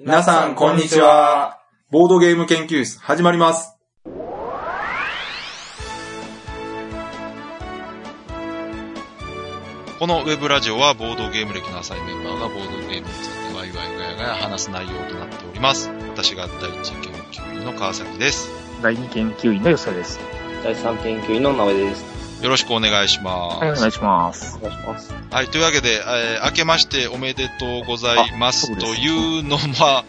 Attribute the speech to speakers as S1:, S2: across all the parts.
S1: 皆さん、こんにちは。ボードゲーム研究室、始まります。
S2: このウェブラジオはボードゲーム歴の浅いメンバーがボードゲームについてワイワイガヤガヤ話す内容となっております。私が第一研究員の川崎です。
S3: 第二研究員の吉田です。
S4: 第三研究員の直江です。
S2: よろしくお願いします。
S3: はい、お願いします。
S4: お願いします。
S2: はい、というわけで、えー明けましておめでとうございますというのは、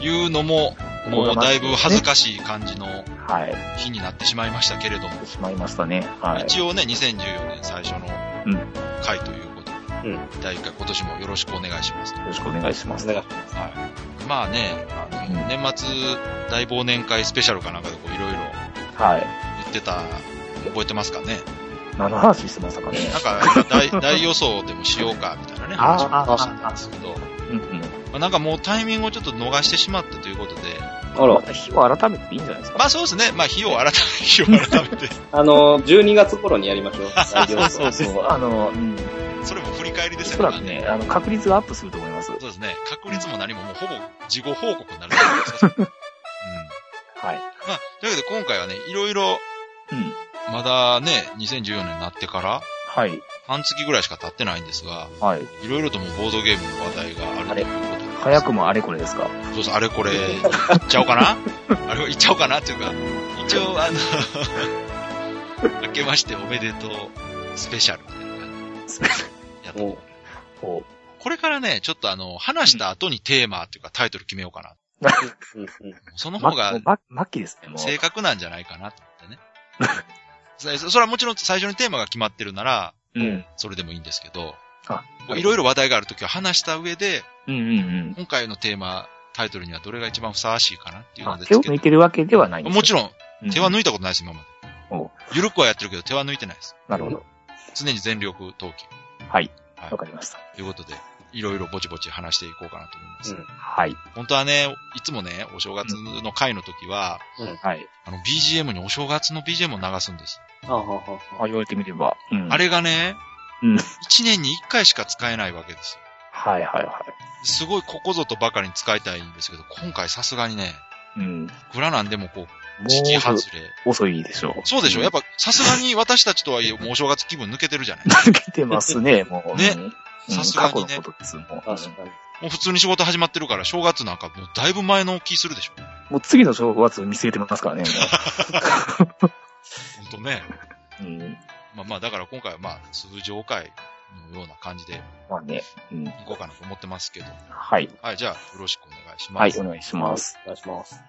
S2: いうのも、もうだいぶ恥ずかしい感じの
S3: はい。
S2: 日になってしまいましたけれども、
S3: しまいましたね。はい。
S2: 一応ね、2014年最初の
S3: うん
S2: 回ということで、
S4: うん。
S2: 第1回今年もよろしくお願いします。
S3: よろしくお願いします。
S2: はい。まあね、あの、
S3: うん
S2: 年末大忘年会スペシャルかなんかでこういろいろ
S3: はい。
S2: 言ってた、覚えてますかね？
S3: 何の話してましたかね？
S2: なんか大、大予想でもしようかみたいなね、話を
S3: あ
S2: してたんですけど、
S3: うんうん。
S2: まあ、なんかもうタイミングをちょっと逃してしまったということで、
S4: あら、
S3: 日を改めていいんじゃないですか？
S2: まあそうですね、まあ日 を改めて、日を改めて、
S4: あの、12月頃にやりましょう。
S3: そうそう。あの、うん。
S2: それも振り返りで
S3: お
S2: すよ
S3: そらくね、あの、確率がアップすると思います。
S2: そうですね、確率も何ももうほぼ事後報告になると思います。うん。
S3: はい。
S2: まあ、というわけで今回はね、いろいろ、
S3: うん。
S2: まだね、2014年になってから、
S3: はい。
S2: 半月ぐらいしか経ってないんですが、
S3: はい。
S2: いろいろともうボードゲームの話題があるということで。
S3: 早くもあれこれですか？
S2: そうそう、あれこれ、言っちゃおうかな？あれ、言っちゃおうかな？っていうか、一応、あの、明けましておめでとうスペシャルみたいな感じでやって
S4: お
S3: こ
S2: これからね、ちょっとあの、話した後にテーマっていうかタイトル決めようかな。その方が。正確なんじゃないかなと思ってね。そそれはもちろん最初にテーマが決まってるなら、
S3: うん。
S2: それでもいいんですけど、
S3: あ、
S2: いろいろ話題があるときは話した上で、
S3: うんうんうん。
S2: 今回のテーマ、タイトルにはどれが一番ふさわしいかなっていうの
S3: あ手を抜い
S2: て。
S3: てるわけではないんです
S2: もちろん、
S3: うん
S2: 手は抜いたことないです、今まで。
S3: お
S2: ゆるくはやってるけど手は抜いてないです。
S3: なるほど。
S2: 常に全力投球。
S3: はい。
S2: はい
S3: わかりました。
S2: ということで、いろいろぼちぼち話していこうかなと思います。
S4: うん
S3: はい。
S2: 本当はね、いつもね、お正月の回の時は、
S3: はい。
S2: あの、BGM にお正月の BGM を流すんです。
S4: あはは
S3: あ、言われてみれば。うん。
S2: あれがね、
S3: うん。
S2: 1年に1回しか使えないわけですよ。
S3: はいはいは
S2: すごいここぞとばかりに使いたいんですけど、今回さすがにね、
S3: い。うん。
S2: いくらなんでもこう、
S3: も
S2: 時期
S3: う
S2: 外れ。
S3: 遅いでしょう。
S2: そうでしょ、やっ
S3: ぱ。
S2: ぱさすがに私たちとはいえ、もうお正月気分抜けてるじゃない
S3: 抜けてますね、もう。
S2: ね
S3: うん。
S2: さすがにね
S3: 過去のことです、もう。
S4: 確かに。
S2: もう普通に仕事始まってるから、正月なんかもうだいぶ前の気するでしょ？
S3: もう次の正月見据えてますからね、
S2: ね。
S3: もう。うん。
S2: まあまあ、だから今回はまあ、通常回のような感じで
S3: まあね。うん。
S2: いこうかなと思ってますけど。
S3: はい。
S2: はい、じゃあ、よろしくお願いします。
S3: はい、お願いします。
S4: お願いします。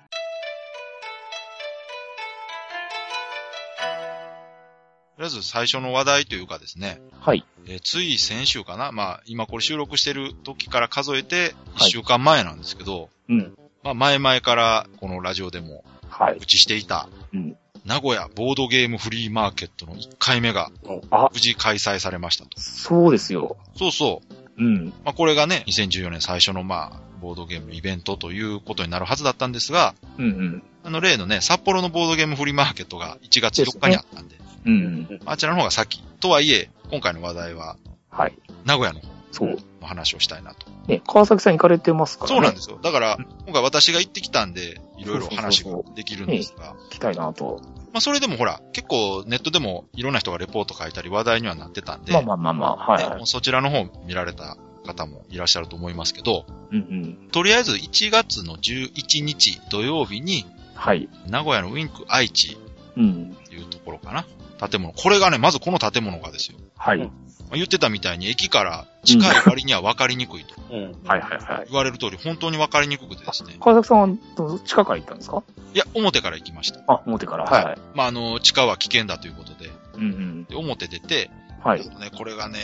S2: とりあえず最初の話題というかですね、
S3: はい。
S2: えーつい先週かなまあ、今これ収録してる時から数えて1
S3: はい
S2: 週間前なんですけど、
S3: うん。
S2: まあ前々からこのラジオでも
S3: はい。
S2: 告知していた、
S3: うん。
S2: 名古屋ボードゲームフリーマーケットの1回目が
S3: あ、
S2: 無事開催されましたと。
S3: そうですよ。
S2: そうそう。
S3: うん。
S2: まあこれがね、2014年最初のまあ、ボードゲームのイベントということになるはずだったんですが、
S3: うんうん。
S2: あの例のね、札幌のボードゲームフリーマーケットが1月4日にあったんで、
S3: うんうん。
S2: あちらの方が先。とはいえ、今回の話題は
S3: はい。
S2: 名古屋の方
S3: そう。
S2: の話をしたいなと。
S3: ね、川崎さん行かれてますからね。。
S2: そうなんですすよ。だから、今回私が行ってきたんで、いろいろ話ができるんですが、
S3: 行きたいなと。
S2: まあそれでもほら、結構ネットでもいろんな人がレポート書いたり話題にはなってたんで、
S3: まあまあまあまあ、はいはい。
S2: そちらの方見られた方もいらっしゃると思いますけど、
S3: うんうん。
S2: とりあえず1月の11日土曜日に、
S3: はい。
S2: 名古屋のウィンク愛知
S3: うん。
S2: っていうところかな。建物。これがね、まずこの建物がですよ。
S3: はい。
S2: 言ってたみたいに駅から近い割には分かりにくいと。
S4: うん。
S3: はいはいはい。
S2: 言われる通り、本当に分かりにくくてですね。
S3: 川崎さんはどう近くから行ったんですか？
S2: いや、表から行きました。
S3: あ、表から。
S2: はい
S3: はい。
S2: まあ、あの、地下は危険だということで、
S3: うんうん。
S2: で表出て、
S3: はい。
S2: ね、これがね、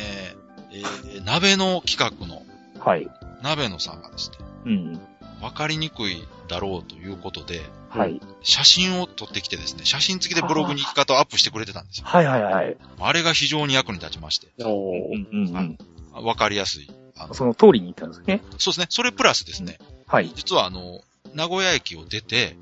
S2: えー、鍋の企画の、
S3: はい。
S2: 鍋野さんがですね、
S3: うん。
S2: 分かりにくいだろうということで、
S3: はい。
S2: 写真を撮ってきてですね、写真付きでブログに行き方をアップしてくれてたんですよ。
S3: はいはいはい。
S2: あれが非常に役に立ちまして、
S4: おー
S3: うんうんう
S2: はい
S3: ん。
S2: 分かりやすい。あの
S3: その通りに行ったんですね。
S2: そうですね、それプラスですね、
S3: はい。
S2: 実はあの、名古屋駅を出て。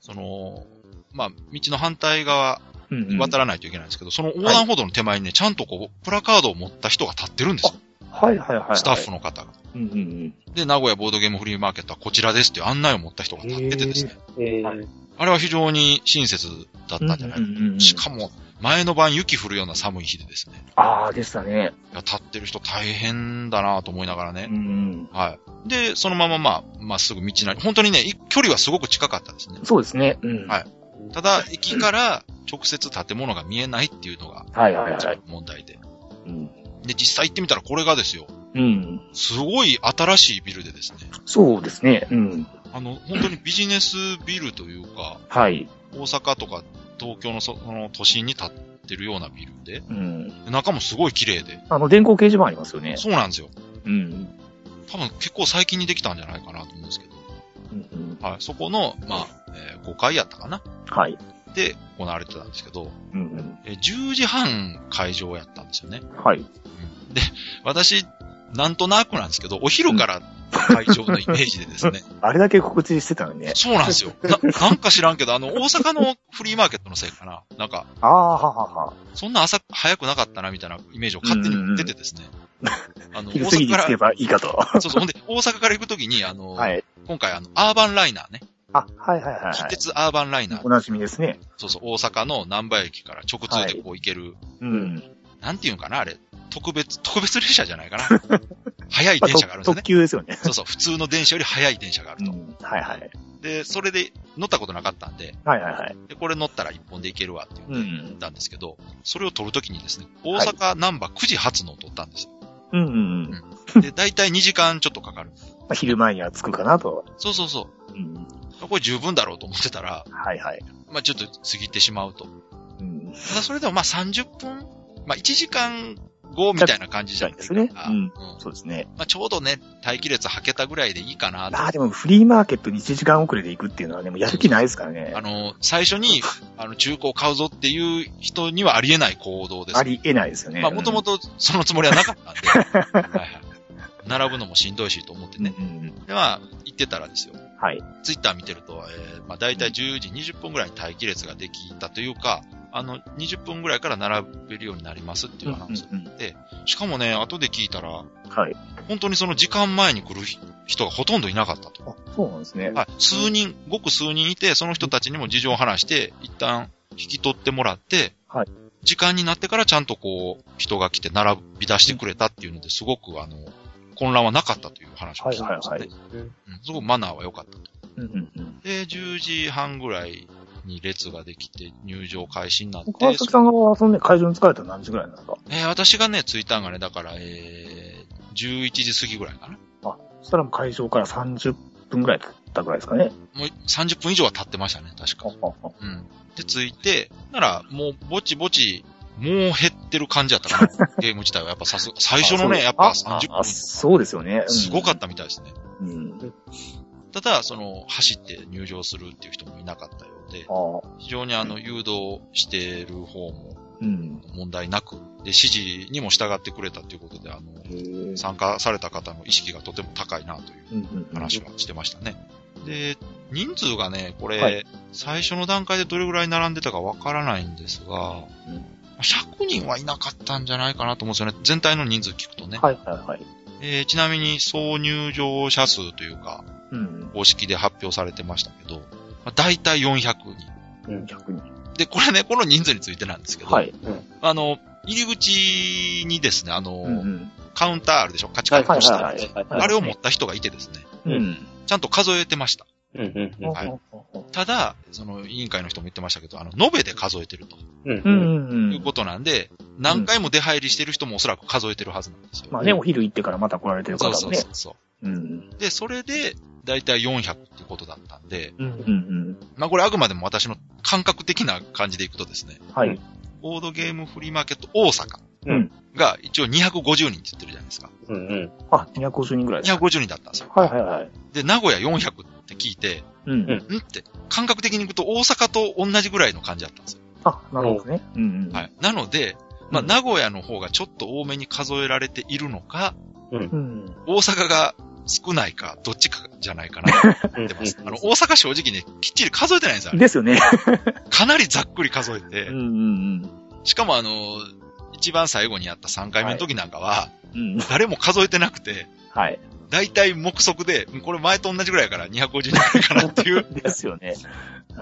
S2: その、まあ、道の反対側
S3: うんうん。
S2: 渡らないといけないんですけど、その横断歩道の手前にね、ちゃんとこう、プラカードを持った人が立ってるんですよ。
S3: はいはいはいはい。
S2: スタッフの方が。
S3: うんうんうん。
S2: で、名古屋ボードゲームフリーマーケットはこちらですっていう案内を持った人が立っててですね。
S4: えー
S3: はい
S2: あれは非常に親切だったんじゃないか
S3: うんうんうんうん
S2: しかも、前の晩雪降るような寒い日でですね。
S3: ああ、でしたね。
S2: いや、立ってる人大変だなと思いながら
S3: う
S2: ね。
S3: ん
S2: はい。で、そのまままあ、まっすぐ道なり、本当にね、い距離はすごく近かったですね
S3: うん。。そうですね。うん。
S2: はいただ、駅から直接建物が見えないっていうのが
S3: はいはいはい。
S2: 問題で。
S3: うん。
S2: で、実際行ってみたらこれがですよ。
S3: うん。
S2: すごい新しいビルでですね。
S3: そうですね。うん。
S2: あの、本当にビジネスビルというか、
S3: はい。
S2: 大阪とか東京のそその都心に建ってるようなビルで、
S3: うん。
S2: で中もすごい綺麗で。
S3: あの、電光掲示板ありますよね。
S2: そうなんですよ。
S3: うん。
S2: 多分結構最近にできたんじゃないかなと思うんですけど。
S3: うんうん。
S2: はい。そこの、まあ、えー5階やったかな
S3: はい。
S2: で行われてたんですけど、
S3: うんうん。
S2: えー10時半会場やったんですよね。
S3: はい。
S2: うんで、私、なんとなくなんですけど、お昼から会場のイメージでですね。
S3: あれだけ告知してたのにね。
S2: そうなんですよ。な、なんか知らんけど、あの、大阪のフリーマーケットのせいかな。なんか、
S3: ああ、ははは。
S2: そんな朝早くなかったな、みたいなイメージを勝手に持っててですね。あの、大阪から、
S3: 着けばいいかと。
S2: そうそう、ほんで、大阪から行くときに、あの、
S3: はい。
S2: 今回、あの、アーバンライナーね。
S3: あ、はいはいはい
S2: 近
S3: はい。
S2: 鉄アーバンライナー。
S3: おなじみですね。
S2: そうそう、大阪の南波駅から直通でこう行ける、
S3: うん。
S2: なんていうんかな、あれ。特別、特別列車じゃないかな。早い
S3: まあ
S2: 電車があるんですよ
S3: 特
S2: ね。
S3: 急ですよね。
S2: そうそう、普通の電車より早い電車があると。
S3: うん。はいはい。
S2: で、それで乗ったことなかったんで、
S3: はいはいはい。
S2: で、これ乗ったら一本で行けるわって言っ。たんですけど、それを撮るときにですね、大阪ナンバー9時発のを撮ったんですよ。
S3: うんうんうん。
S2: で、だいたい2時間ちょっとかかる。
S3: まあ、昼前には着くかなと。
S2: そうそうそ
S3: うん。
S2: う。これ十分だろうと思ってたら、
S3: はいはい。
S2: まあちょっと過ぎてしまうと。
S3: うん。
S2: ただそれでもまあ30分、まあ1時間後みたいな感じじゃないですか。
S3: ですねうん
S2: うん
S3: そうですね。
S2: まあちょうどね、待機列はけたぐらいでいいかなと。
S3: まあでもフリーマーケットに1時間遅れで行くっていうのはね、もうやる気ないですからね
S2: あ。の、最初に、あの、中古を買うぞっていう人にはありえない行動です。
S3: ありえないですよね。
S2: まあもともとそのつもりはなかったんで。はいはい。並ぶのもしんどいしと思ってね。
S3: うんうん
S2: で、まあ、行ってたらですよ。
S3: はい。
S2: ツイッター見てると、えー、まあ大体10時20分ぐらいに待機列ができたというか、あの、20分ぐらいから並べるようになりますっていうアナウンスしかもね、後で聞いたら、
S3: はい。
S2: 本当にその時間前に来る人がほとんどいなかったと。
S3: あ、そうなんですね。
S2: はい。数人、ごく数人いて、その人たちにも事情を話して、一旦引き取ってもらって、
S3: はい
S2: 時間になってからちゃんとこう、人が来て並び出してくれたっていうのですごくあの、混乱はなかったという話を聞いてましたね。
S3: はいはい
S2: うんすごくマナーは良かったと。
S3: うんうんうん。
S2: で、10時半ぐらいに列ができて入場開始になって、
S3: 川崎さんがそのね、会場に疲れたのは何時ぐらいなんですか？
S2: えー私がね、着いたんがね、だから、えー、11時過ぎぐらいかな。
S3: あ、そしたらもう会場から30分ぐらい経ったぐらいですかね。
S2: もう30分以上は経ってましたね、確か。うん。で、着いて、なら、もう、ぼちぼち、もう減ってる感じやったかな。ゲーム自体は。やっぱさす、最初のね、やっぱ
S3: あ
S2: 30
S3: あそうですよね。
S2: 分、すごかったみたいですね。
S3: うん。
S2: ただ、その、走って入場するっていう人もいなかったようで。非常にあの、誘導してる方も
S3: うん。
S2: 問題なく、で、指示にも従ってくれたということで、あの。参加された方の意識がとても高いなという。話はしてましたね。で、人数がね、これ、
S3: はい
S2: 最初の段階でどれぐらい並んでたかわからないんですが、
S3: うん
S2: 100人はいなかったんじゃないかなと思うんですよね。全体の人数聞くとね。
S3: はいはいはい。
S2: えーちなみに総入場者数というか、
S3: うん。
S2: 公式で発表されてましたけど、まあ、大体400人。
S4: うん。
S3: 逆に。
S2: で、これね、この人数についてなんですけど、
S3: はい。
S2: あの、入り口にですね、あの、
S3: うんうん。
S2: カウンターあるでしょ？カチカチとした、あれを持った人がいてですね、
S3: うん。
S2: ちゃんと数えてました。
S4: うん。うん。
S2: はい
S3: うん
S2: ただ、その委員会の人も言ってましたけど、あの、延べで数えてると
S4: うん。
S3: う
S4: うん。
S3: ん。
S2: いうことなんで、何回も出入りしてる人もおそらく数えてるはずなんですよ。
S3: まあね、お昼行ってからまた来られてる
S2: そう
S3: 方もね。
S2: そうそうそう。
S3: うん。
S2: で、それで、だいたい400ってことだったんで、
S3: うんうん
S2: まあこれあくまでも私の感覚的な感じでいくとですね、
S3: うん。はい。
S2: ボードゲームフリーマーケット大阪
S3: うん。
S2: が一応250人って言ってるじゃないですか。
S4: うん。うん。
S3: あ、250人ぐらいですか。
S2: 250人だったんですよ。
S3: はいはいはい。
S2: で、名古屋400って聞いて、
S3: うん。
S4: うん
S2: んって、感覚的にいくと大阪と同じぐらいの感じだったんですよ。
S3: あ、なるほどね。うんうん。
S2: はい。なので、まあ、
S3: うん
S2: 名古屋の方がちょっと多めに数えられているのか、
S3: うん。
S2: 大阪が少ないか、どっちかじゃないかなと思ってます。あの、大阪正直ね、きっちり数えてないんですよ。
S3: ですよね。
S2: かなりざっくり数えて
S3: うん、うん
S2: しかもあの、一番最後にやった3回目の時なんかは、
S3: うん。
S2: 誰も数えてなくて、
S3: はい。
S2: だいたい目測で、うんこれ前と同じぐらいやから250人ぐらいかなっていう、
S3: ですよね。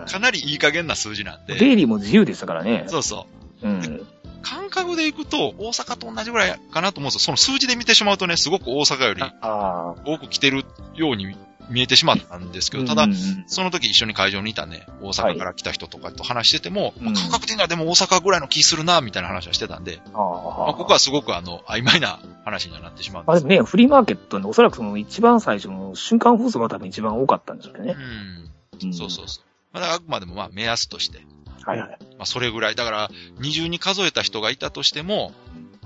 S2: かなりいい加減な数字なんで、
S3: 出入りも自由でしたからね。
S2: そうそう。
S3: うん。
S2: 感覚でいくと、大阪と同じぐらいかなと思うんですよ。その数字で見てしまうとね、すごく大阪より。多く来てるように見えてしまったんですけど、ただその時一緒に会場にいたね、大阪から来た人とかと話してても、
S3: うん
S2: まあ感覚的にはでも大阪ぐらいの気するな、みたいな話はしてたんで、
S3: あ
S2: まあ、
S3: あ。
S2: ここはすごくあの、曖昧な話にはなってしまうんで。
S3: まあですもね、フリーマーケットのおそらくその一番最初の瞬間放送が多分一番多かったんでしょうね。
S2: うん。そうそうそう。まあ、あくまでもまあ目安として、
S3: はいはい。
S2: まあそれぐらい。だから、二重に数えた人がいたとしても、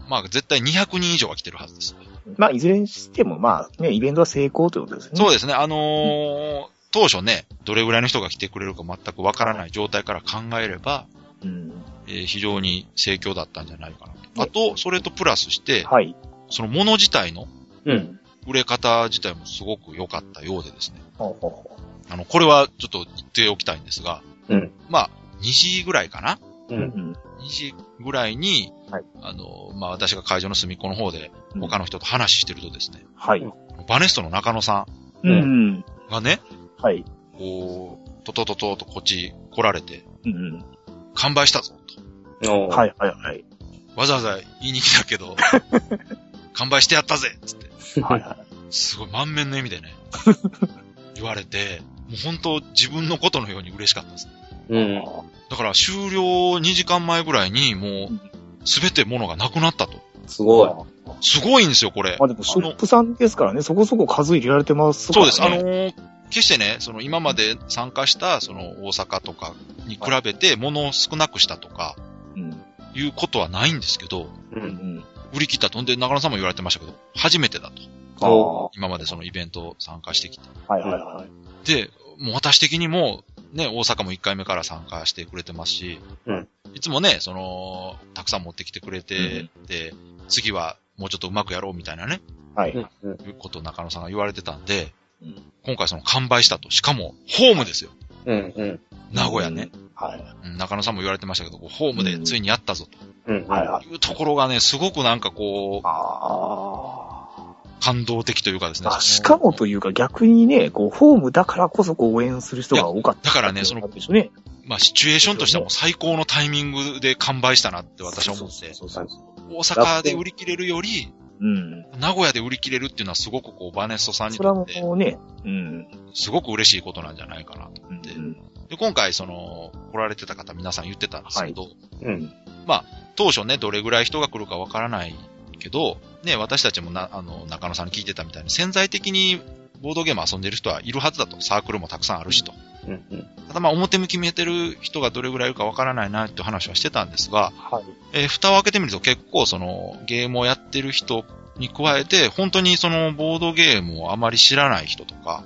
S2: まあ絶対200人以上は来てるはずです。
S3: まあ、いずれにしても、まあ、ね、イベントは成功ということですね。で
S2: そうですね。あのー当初ね、どれぐらいの人が来てくれるか全くわからない状態から考えれば、
S3: す。うん。
S2: えー非常に盛況だったんじゃないかなと。あと、それとプラスして、
S3: はい。
S2: そのもの自体の
S4: うん。
S2: 売れ方自体もすごく良かったようでですね。
S3: ほうほうほ
S2: あの、これはちょっと言っておきたいんですが、
S4: うん。
S2: まあ、2時ぐらいかな？
S3: う。うん
S4: うん。
S3: ん。
S2: 2時ぐらいに、
S3: はい
S2: あの、まあ、私が会場の隅っこの方で
S3: うん
S2: 他の人と話してるとですね、
S3: はい。
S2: バネストの中野さ
S3: うんん。
S2: んがね、
S3: はい。
S2: こう、トトトトとこっち来られて、
S3: うん。
S2: 完売したぞと。
S3: はいはいはい。
S2: わざわざ言いに来たけど、完売してやったぜつって、
S3: はいはい。
S2: すごい満面の笑みでね、言われて、もう本当自分のことのように嬉しかったです。
S4: うん。
S2: だから終了2時間前ぐらいにもう、すべて物がなくなったと。
S4: すごい。
S2: すごいんですよ、これ。
S3: まあでも、ショップさんですからね、そこそこ数入れられてます
S2: そうです。あ
S3: からね
S2: のー決してね、その今まで参加した、その大阪とかに比べて物を少なくしたとか、
S3: うん。
S2: いうことはないんですけど、
S4: う。
S3: うんん。
S2: 売り切ったと。んで、中野さんも言われてましたけど、初めてだと。
S3: ああ。
S2: 今までそのイベント参加してきて。
S3: はいはいはい。
S2: で、もう私的にも、ね、大阪も1回目から参加してくれてますし、
S4: うん
S2: いつもね、その、たくさん持ってきてくれて、で、次はもうちょっとうまくやろうみたいなね、
S3: はい。
S4: うん。うん。
S2: いうことを中野さんが言われてたんで、
S3: うん
S2: 今回その完売したと。しかも、ホームですよ。
S4: うん。うん。
S2: 名古屋ね。。
S3: はい。
S2: うん中野さんも言われてましたけど、こうホームでついにやったぞ
S4: うん。
S3: はいはい。
S2: というところがね、すごくなんかこう、
S3: あ
S2: 感動的というかですね。
S3: あ。しかもというか逆にね、こう、ホームだからこそこう応援する人が多かった。
S2: だからねその
S3: ね。
S2: まあ、シチュエーションとしてはもう最高のタイミングで完売したなって私は思って、
S3: そうそうそう
S2: 大阪で売り切れるより、
S3: うん。
S2: 名古屋で売り切れるっていうのはすごくこう、バネストさんにとって、
S3: うね、うん。
S2: すごく嬉しいことなんじゃないかなと。
S3: うん
S2: でで、今回その、来られてた方皆さん言ってたんですけど、
S4: うん。
S2: 当初ね、どれぐらい人が来るかわからないけど、ね、私たちもな、あの、中野さんに聞いてたみたいに、潜在的にボードゲーム遊んでる人はいるはずだと。サークルもたくさんあるしと。
S4: うん。うん。
S2: ただまあ表向き見えてる人がどれぐらいいるかわからないなって話はしてたんですが、
S3: はい。
S2: えー蓋を開けてみると結構そのゲームをやってる人に加えて、本当にそのボードゲームをあまり知らない人とか、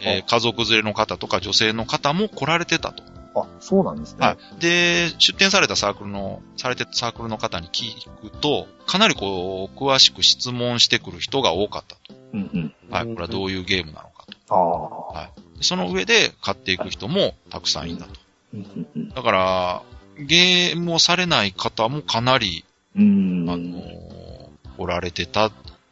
S2: えー家族連れの方とか女性の方も来られてたと。
S3: あ、あ、そうなんですね。
S2: はい。で、出展されたサークルの、されてたサークルの方に聞くと、かなりこう、詳しく質問してくる人が多かったと。
S3: うんうん。
S2: はい。
S4: うん
S2: これはどういうゲームなのかと。
S3: ああ。
S2: でその上で買っていく人もたくさんいたと。
S3: うんうんうん
S2: だから、ゲームをされない方もかなり、
S3: うん。
S2: あのーおられてた。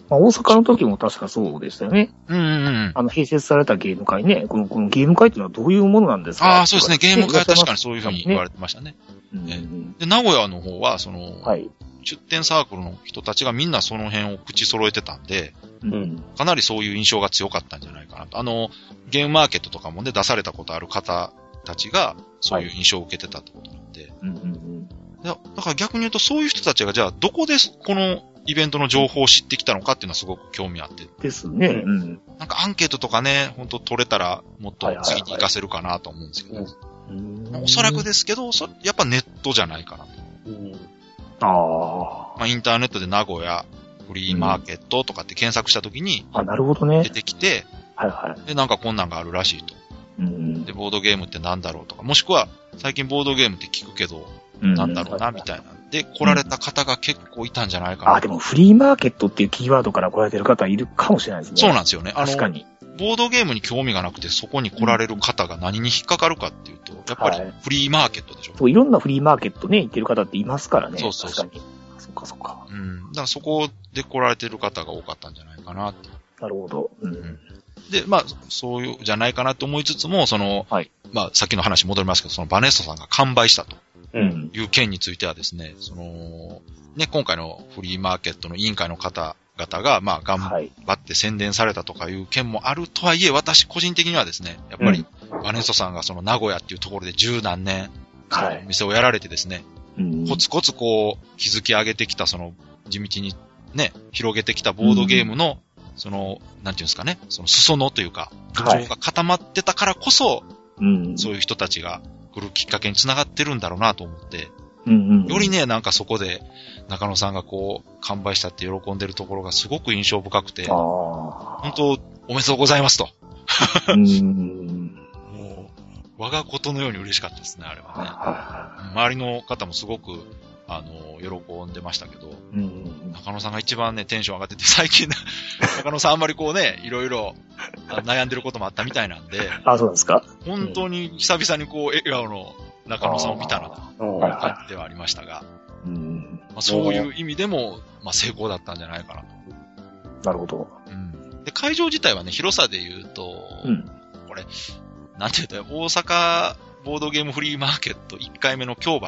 S3: まあ、大阪の時も確かそうでしたよね。
S2: うんうんうん。
S3: あの、併設されたゲーム会ね。この、このゲーム会っていうのはどういうものなんですか
S2: ああ、そうですね。ゲーム会は確かにそういうふうに言わ
S3: れ
S2: れてましたね。
S3: うんうん
S2: で、名古屋の方は、その、
S3: はい。
S2: 出展サークルの人たちがみんなその辺を口揃えてたんで、
S3: うん。
S2: かなりそういう印象が強かったんじゃないかなと。あの、ゲームマーケットとかもね、出されたことある方たちが、そういう印象を受けてたってことなんで。
S3: うんうんうん。
S2: だだから逆に言うと、そういう人たちが、じゃあ、どこでこのイベントの情報を知ってきたのかっていうのはすごく興味あって。
S3: ですね。うん。
S2: なんかアンケートとかね、本当取れたら、もっと次に活かせるかなと思うんですけど。
S3: うん
S2: おそらくですけど、そやっぱネットじゃないかなと。
S4: うん。
S3: あ
S2: まあ、インターネットで名古屋フリーマーケットとかって検索したときに
S3: あ。あ、なるほどね
S2: 出。てきて、
S3: はいはい。
S2: で、なんかこんなんがあるらしいと。
S3: うん
S2: で、ボードゲームってなんだろうとか、もしくは、最近ボードゲームって聞くけど、
S3: うん
S2: なんだろうな、みたいな。で、来られた方が結構いたんじゃないかな。
S3: あ、でもフリーマーケットっていうキーワードから来られてる方いるかもしれないですね。
S2: そうなんですよね。あの、
S3: 確かに。
S2: ボードゲームに興味がなくてそこに来られる方が何に引っかかるかっていうと、やっぱり
S3: はい
S2: フリーマーケットでしょ。
S3: そう、いろんなフリーマーケットね、行ってる方っていますからね。
S2: そうそうそう
S3: 確かに。そっかそっか。
S2: うん。だからそこで来られてる方が多かったんじゃないかなって。
S3: なるほど。うん。
S2: んで、まあ、そういう、じゃないかなと思いつつも、その、
S3: はい
S2: まあ、さっきの話戻りますけど、そのバネストさんが完売したと
S4: う。
S3: うんん。
S2: いう件についてはですね、その、ね、今回のフリーマーケットの委員会の方々が、まあ、頑
S3: はい。
S2: 張って宣伝されたとかいう件もあるとはいえ、私個人的にはですね、やっぱり、バネストさんがその名古屋っていうところで十何年、
S3: はい
S2: 店をやられてですね、
S3: うん。
S2: コツコツこう、築き上げてきたその、地道にね、広げてきたボードゲームの、その、なんていうんですかね、その裾野というか、土
S3: はい
S2: 壌が固まってたからこそ、
S3: うん。
S2: そういう人たちが来るきっかけにつながってるんだろうなと思って、
S3: うんうん。
S2: よりね、なんかそこで、中野さんがこう、完売したって喜んでるところがすごく印象深くて、
S3: あ
S2: 本当おめでとうございますと。
S3: あ。うん。
S2: もう、我がことのように嬉しかったですね、あれはね。
S3: は
S2: 周りの方もすごく、あの、喜んでましたけど、
S3: い。うん。
S2: 中野さんが一番ね、テンション上がってて、最近、中野さんあんまりこうね、いろいろあ悩んでることもあったみたいなんで、
S3: あ、そうですか？
S2: 本当に久々にこう、笑顔の中野さんを見たなと
S3: い
S2: 感じではありましたが、
S3: うん。
S2: まあ、そういう意味でも、まあ、成功だったんじゃないかなと。
S3: なるほど。
S2: うん。で、会場自体はね、広さで言うと、
S3: うん。
S2: これ、なんて言うと、大阪ボードゲームフリーマーケット1回目の京橋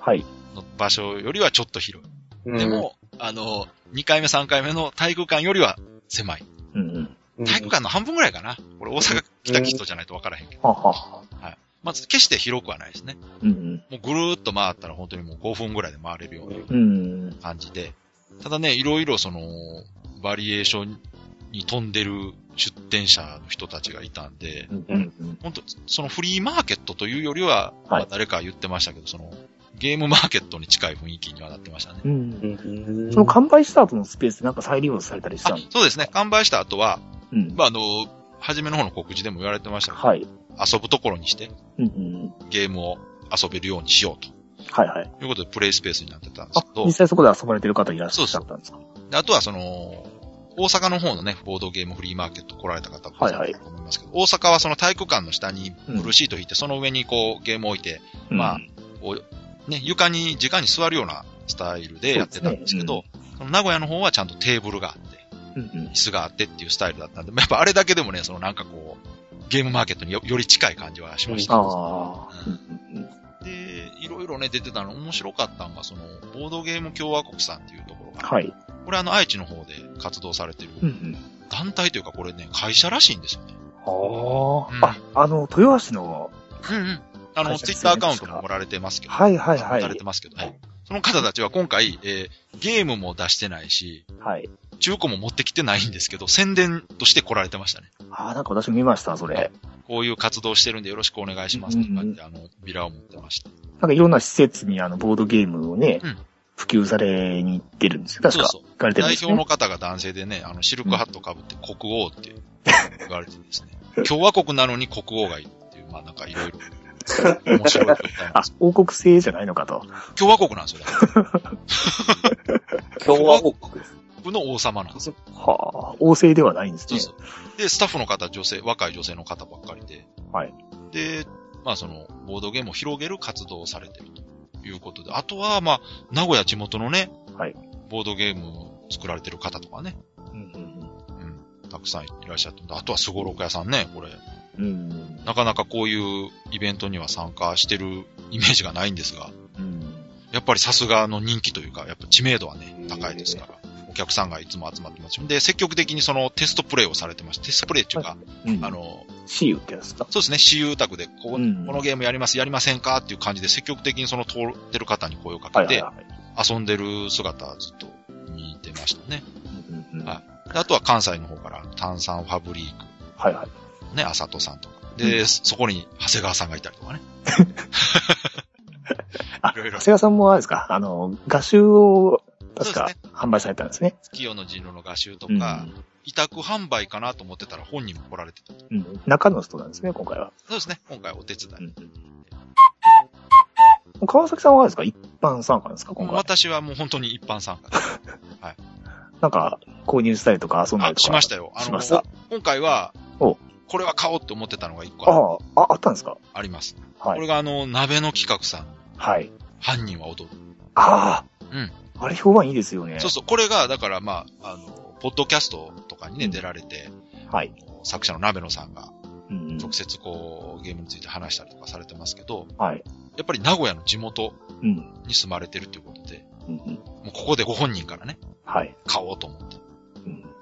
S3: はい。
S2: の場所よりはちょっと広い。
S4: うん
S2: でも、あの、2回目3回目の体育館よりは狭い。
S3: うんうん。
S2: 体育館の半分ぐらいかな。これ大阪来た人じゃないと分からへんけど。
S3: ははは。
S2: まず決して広くはないですね。
S3: うん
S2: もうぐるーっと回ったら本当にもう5分ぐらいで回れるような。感じで。ただね、いろいろその、バリエーションに飛んでる出店者の人たちがいたんで。本当そのフリーマーケットというよりは、まあ誰か言ってましたけど、その、ゲームマーケットに近い雰囲気にはなってましたね。
S3: うん。
S4: うん
S3: その完売した後のスペースなんか再利用されたりした
S2: あ
S3: ん
S2: そうですね。完売した後は、
S3: うん。
S2: まあ、あの、初めの方の告示でも言われてましたけど、
S3: はい。
S2: 遊ぶところにして
S3: うんうん。
S2: ゲームを遊べるようにしようと
S3: はいはい。
S2: いうことでプレイスペースになってたんです
S3: あ
S2: け、ど
S3: 実、際そこで遊ばれてる方いらっしゃったんですか？
S2: であとはその、大阪の方のね、ボードゲームフリーマーケット来られた方も
S3: はいはい
S2: と思いますけど、大阪はその体育館の下にブルーシート引いて、その上にこうゲームを置いて、まあ
S3: うん
S2: こうね、床に直に座るようなスタイルでやってたんですけど、その名古屋の方はちゃんとテーブルがあって、
S3: うんうん
S2: 椅子があってっていうスタイルだったんで、やっぱあれだけでもね、そのなんかこう、ゲームマーケットによより近い感じはしました。
S3: うんうん
S2: で、いろいろね、出てたの面白かったのが、その、ボードゲーム共和国さんっていうところが、
S3: はい。
S2: これあの、愛知の方で活動されてる。団体というか、これね、会社らしいんですよね。うん
S3: ああ、あの、豊橋の、
S2: うんうん。あの、ツイッターアカウントもおられてますけど、
S3: はいはいはい
S2: されてますけど、はい。その方たちは今回、えーゲームも出してないし、
S3: はい。
S2: 中古も持ってきてないんですけど、宣伝として来られてましたね。
S3: ああ、なんか私見ました、それ。
S2: こういう活動してるんでよろしくお願いしますとかって、あの、ビラを持ってました。
S3: なんかいろんな施設にあの、ボードゲームをね、
S2: うん
S3: 普及されに行ってるんですよ。確か。
S2: そうそう
S3: ね
S2: 代表の。方が男性でね、あの、シルクハット被って国王って言われてですね。共和国なのに国王がいるっていう、まあなんかいろいろ面白い
S3: あ王国制じゃないのかと。
S2: 共和国なんですよ。だから
S4: 共和国です。
S2: 国の王様なんですよ。
S3: はあ、王制ではないんですね。
S2: そうそう。で、スタッフの方、女性、若い女性の方ばっかりで。
S3: はい。
S2: で、まあその、ボードゲームを広げる活動をされてるということで。あとは、まあ、名古屋地元のね、
S3: はい。
S2: ボードゲームを作られてる方とかね、
S3: うん
S2: うん、たくさんいらっしゃって。あとはスゴロク屋さんね、これ。なかなかこういうイベントには参加してるイメージがないんですが、
S3: うん。
S2: やっぱりさすがの人気というか、やっぱ知名度はね高いですから。お客さんがいつも集まってます。で、積極的にそのテストプレイをされてまして、テストプレイっていうか、
S3: うん。
S2: あ、の、
S3: シーユってやつか？
S2: そうですね、私有宅でこのゲームやります、やりませんか？っていう感じで積極的にその通ってる方に声をかけて、
S3: はいはいはい。
S2: 遊んでる姿ずっと見てましたね。あとは関西の方から炭酸ファブリーク、
S3: はいはい。
S2: ね、あさとさんとか。で、そこに長谷川さんがいたりとかね。
S3: あ、
S2: いろいろ
S3: 長谷川さんもあれですか、あの、画集を、確か
S2: そうで、
S3: 販売されたんですね。
S2: 月夜の人狼の画集と
S3: うん
S2: か、委託販売かなと思ってたら本人も来られてた。
S3: うん。中の人なんですね、今回は。
S2: そうですね、今回お手伝い。
S3: うん川崎さんはあれですか？一般参加ですか？今回。
S2: 私はもう本当に一般参加で
S3: なんか、購入したりとか遊んだり
S2: あ
S3: とか。
S2: しましたよ。あの
S3: しました、
S2: 今回は
S3: お、
S2: これは買おうって思ってたのが一個あ
S3: ああ、あ、あったんですか？
S2: あります。
S3: はい。
S2: これがあの、鍋の企画さん、
S3: はい。
S2: 犯人は踊る。
S3: ああ、あれ評判いいですよね。
S2: そうそう、これが、だからまあ、あの、ポッドキャストとかにね、
S3: うん
S2: 出られて、
S3: はい。
S2: 作者の鍋野さんが
S3: うん。
S2: 直接こう、ゲームについて話したりとかされてますけど、
S3: はい。
S2: やっぱり名古屋の地元
S3: うん。
S2: に住まれてるっていうことで、
S3: うんうん。
S2: もうここでご本人からね、
S3: はい。
S2: 買おうと思って。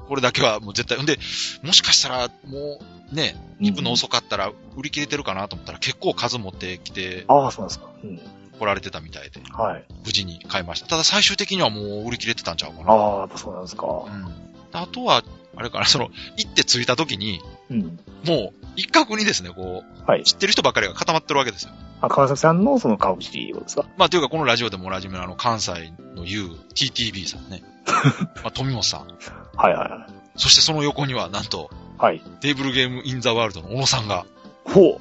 S3: うん。
S2: これだけはもう絶対、んで、もしかしたらもうね、行くの遅かったら売り切れてるかなと思ったら結構数持ってきて
S3: ああ、そうなんですか。うん。
S2: 来られてたみたいで、
S3: はい。
S2: 無事に買いました。ただ最終的にはもう売り切れてたんちゃうかな。
S3: ああ、やっぱそうなんですか。
S2: うん。あとは、あれかな、その、行って着いた時に、
S3: うん。
S2: もう、一角にですね、こう、
S3: はい。
S2: 知ってる人ばっかりが固まってるわけですよ。
S3: あ、川崎さんのその顔知りですか？
S2: まあ、というか、このラジオでもおなじみのあの、関西の U、TTB さんね。まあ、富本さん。
S3: はいはいはい。
S2: そしてその横には、なんと、
S3: はい。
S2: テーブルゲームインザワールドの小野さんが、
S3: ほう。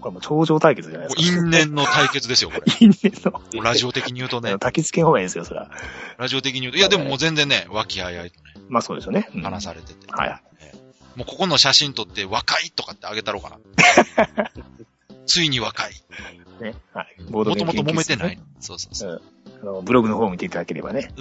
S3: これもう頂上対決じゃない
S2: こ
S3: ですか。
S2: う因縁の対決ですよ、これ。
S3: 因縁の。
S2: もうラジオ的に言うとね、
S3: 焚き付けの方がいいですよ、それは。
S2: ラジオ的に言うと、いや、でももう全然ね、和気あいあいとね、
S3: まあそうですよね。うん
S2: 話されてて。
S3: はいはい。
S2: もうここの写真撮って若いとかってあげたろうかな。ついに若い。
S3: ね。はい。
S2: もともと揉めてな
S3: ね
S2: い。そうそうそう。
S3: あの、ブログの方を見ていただければね。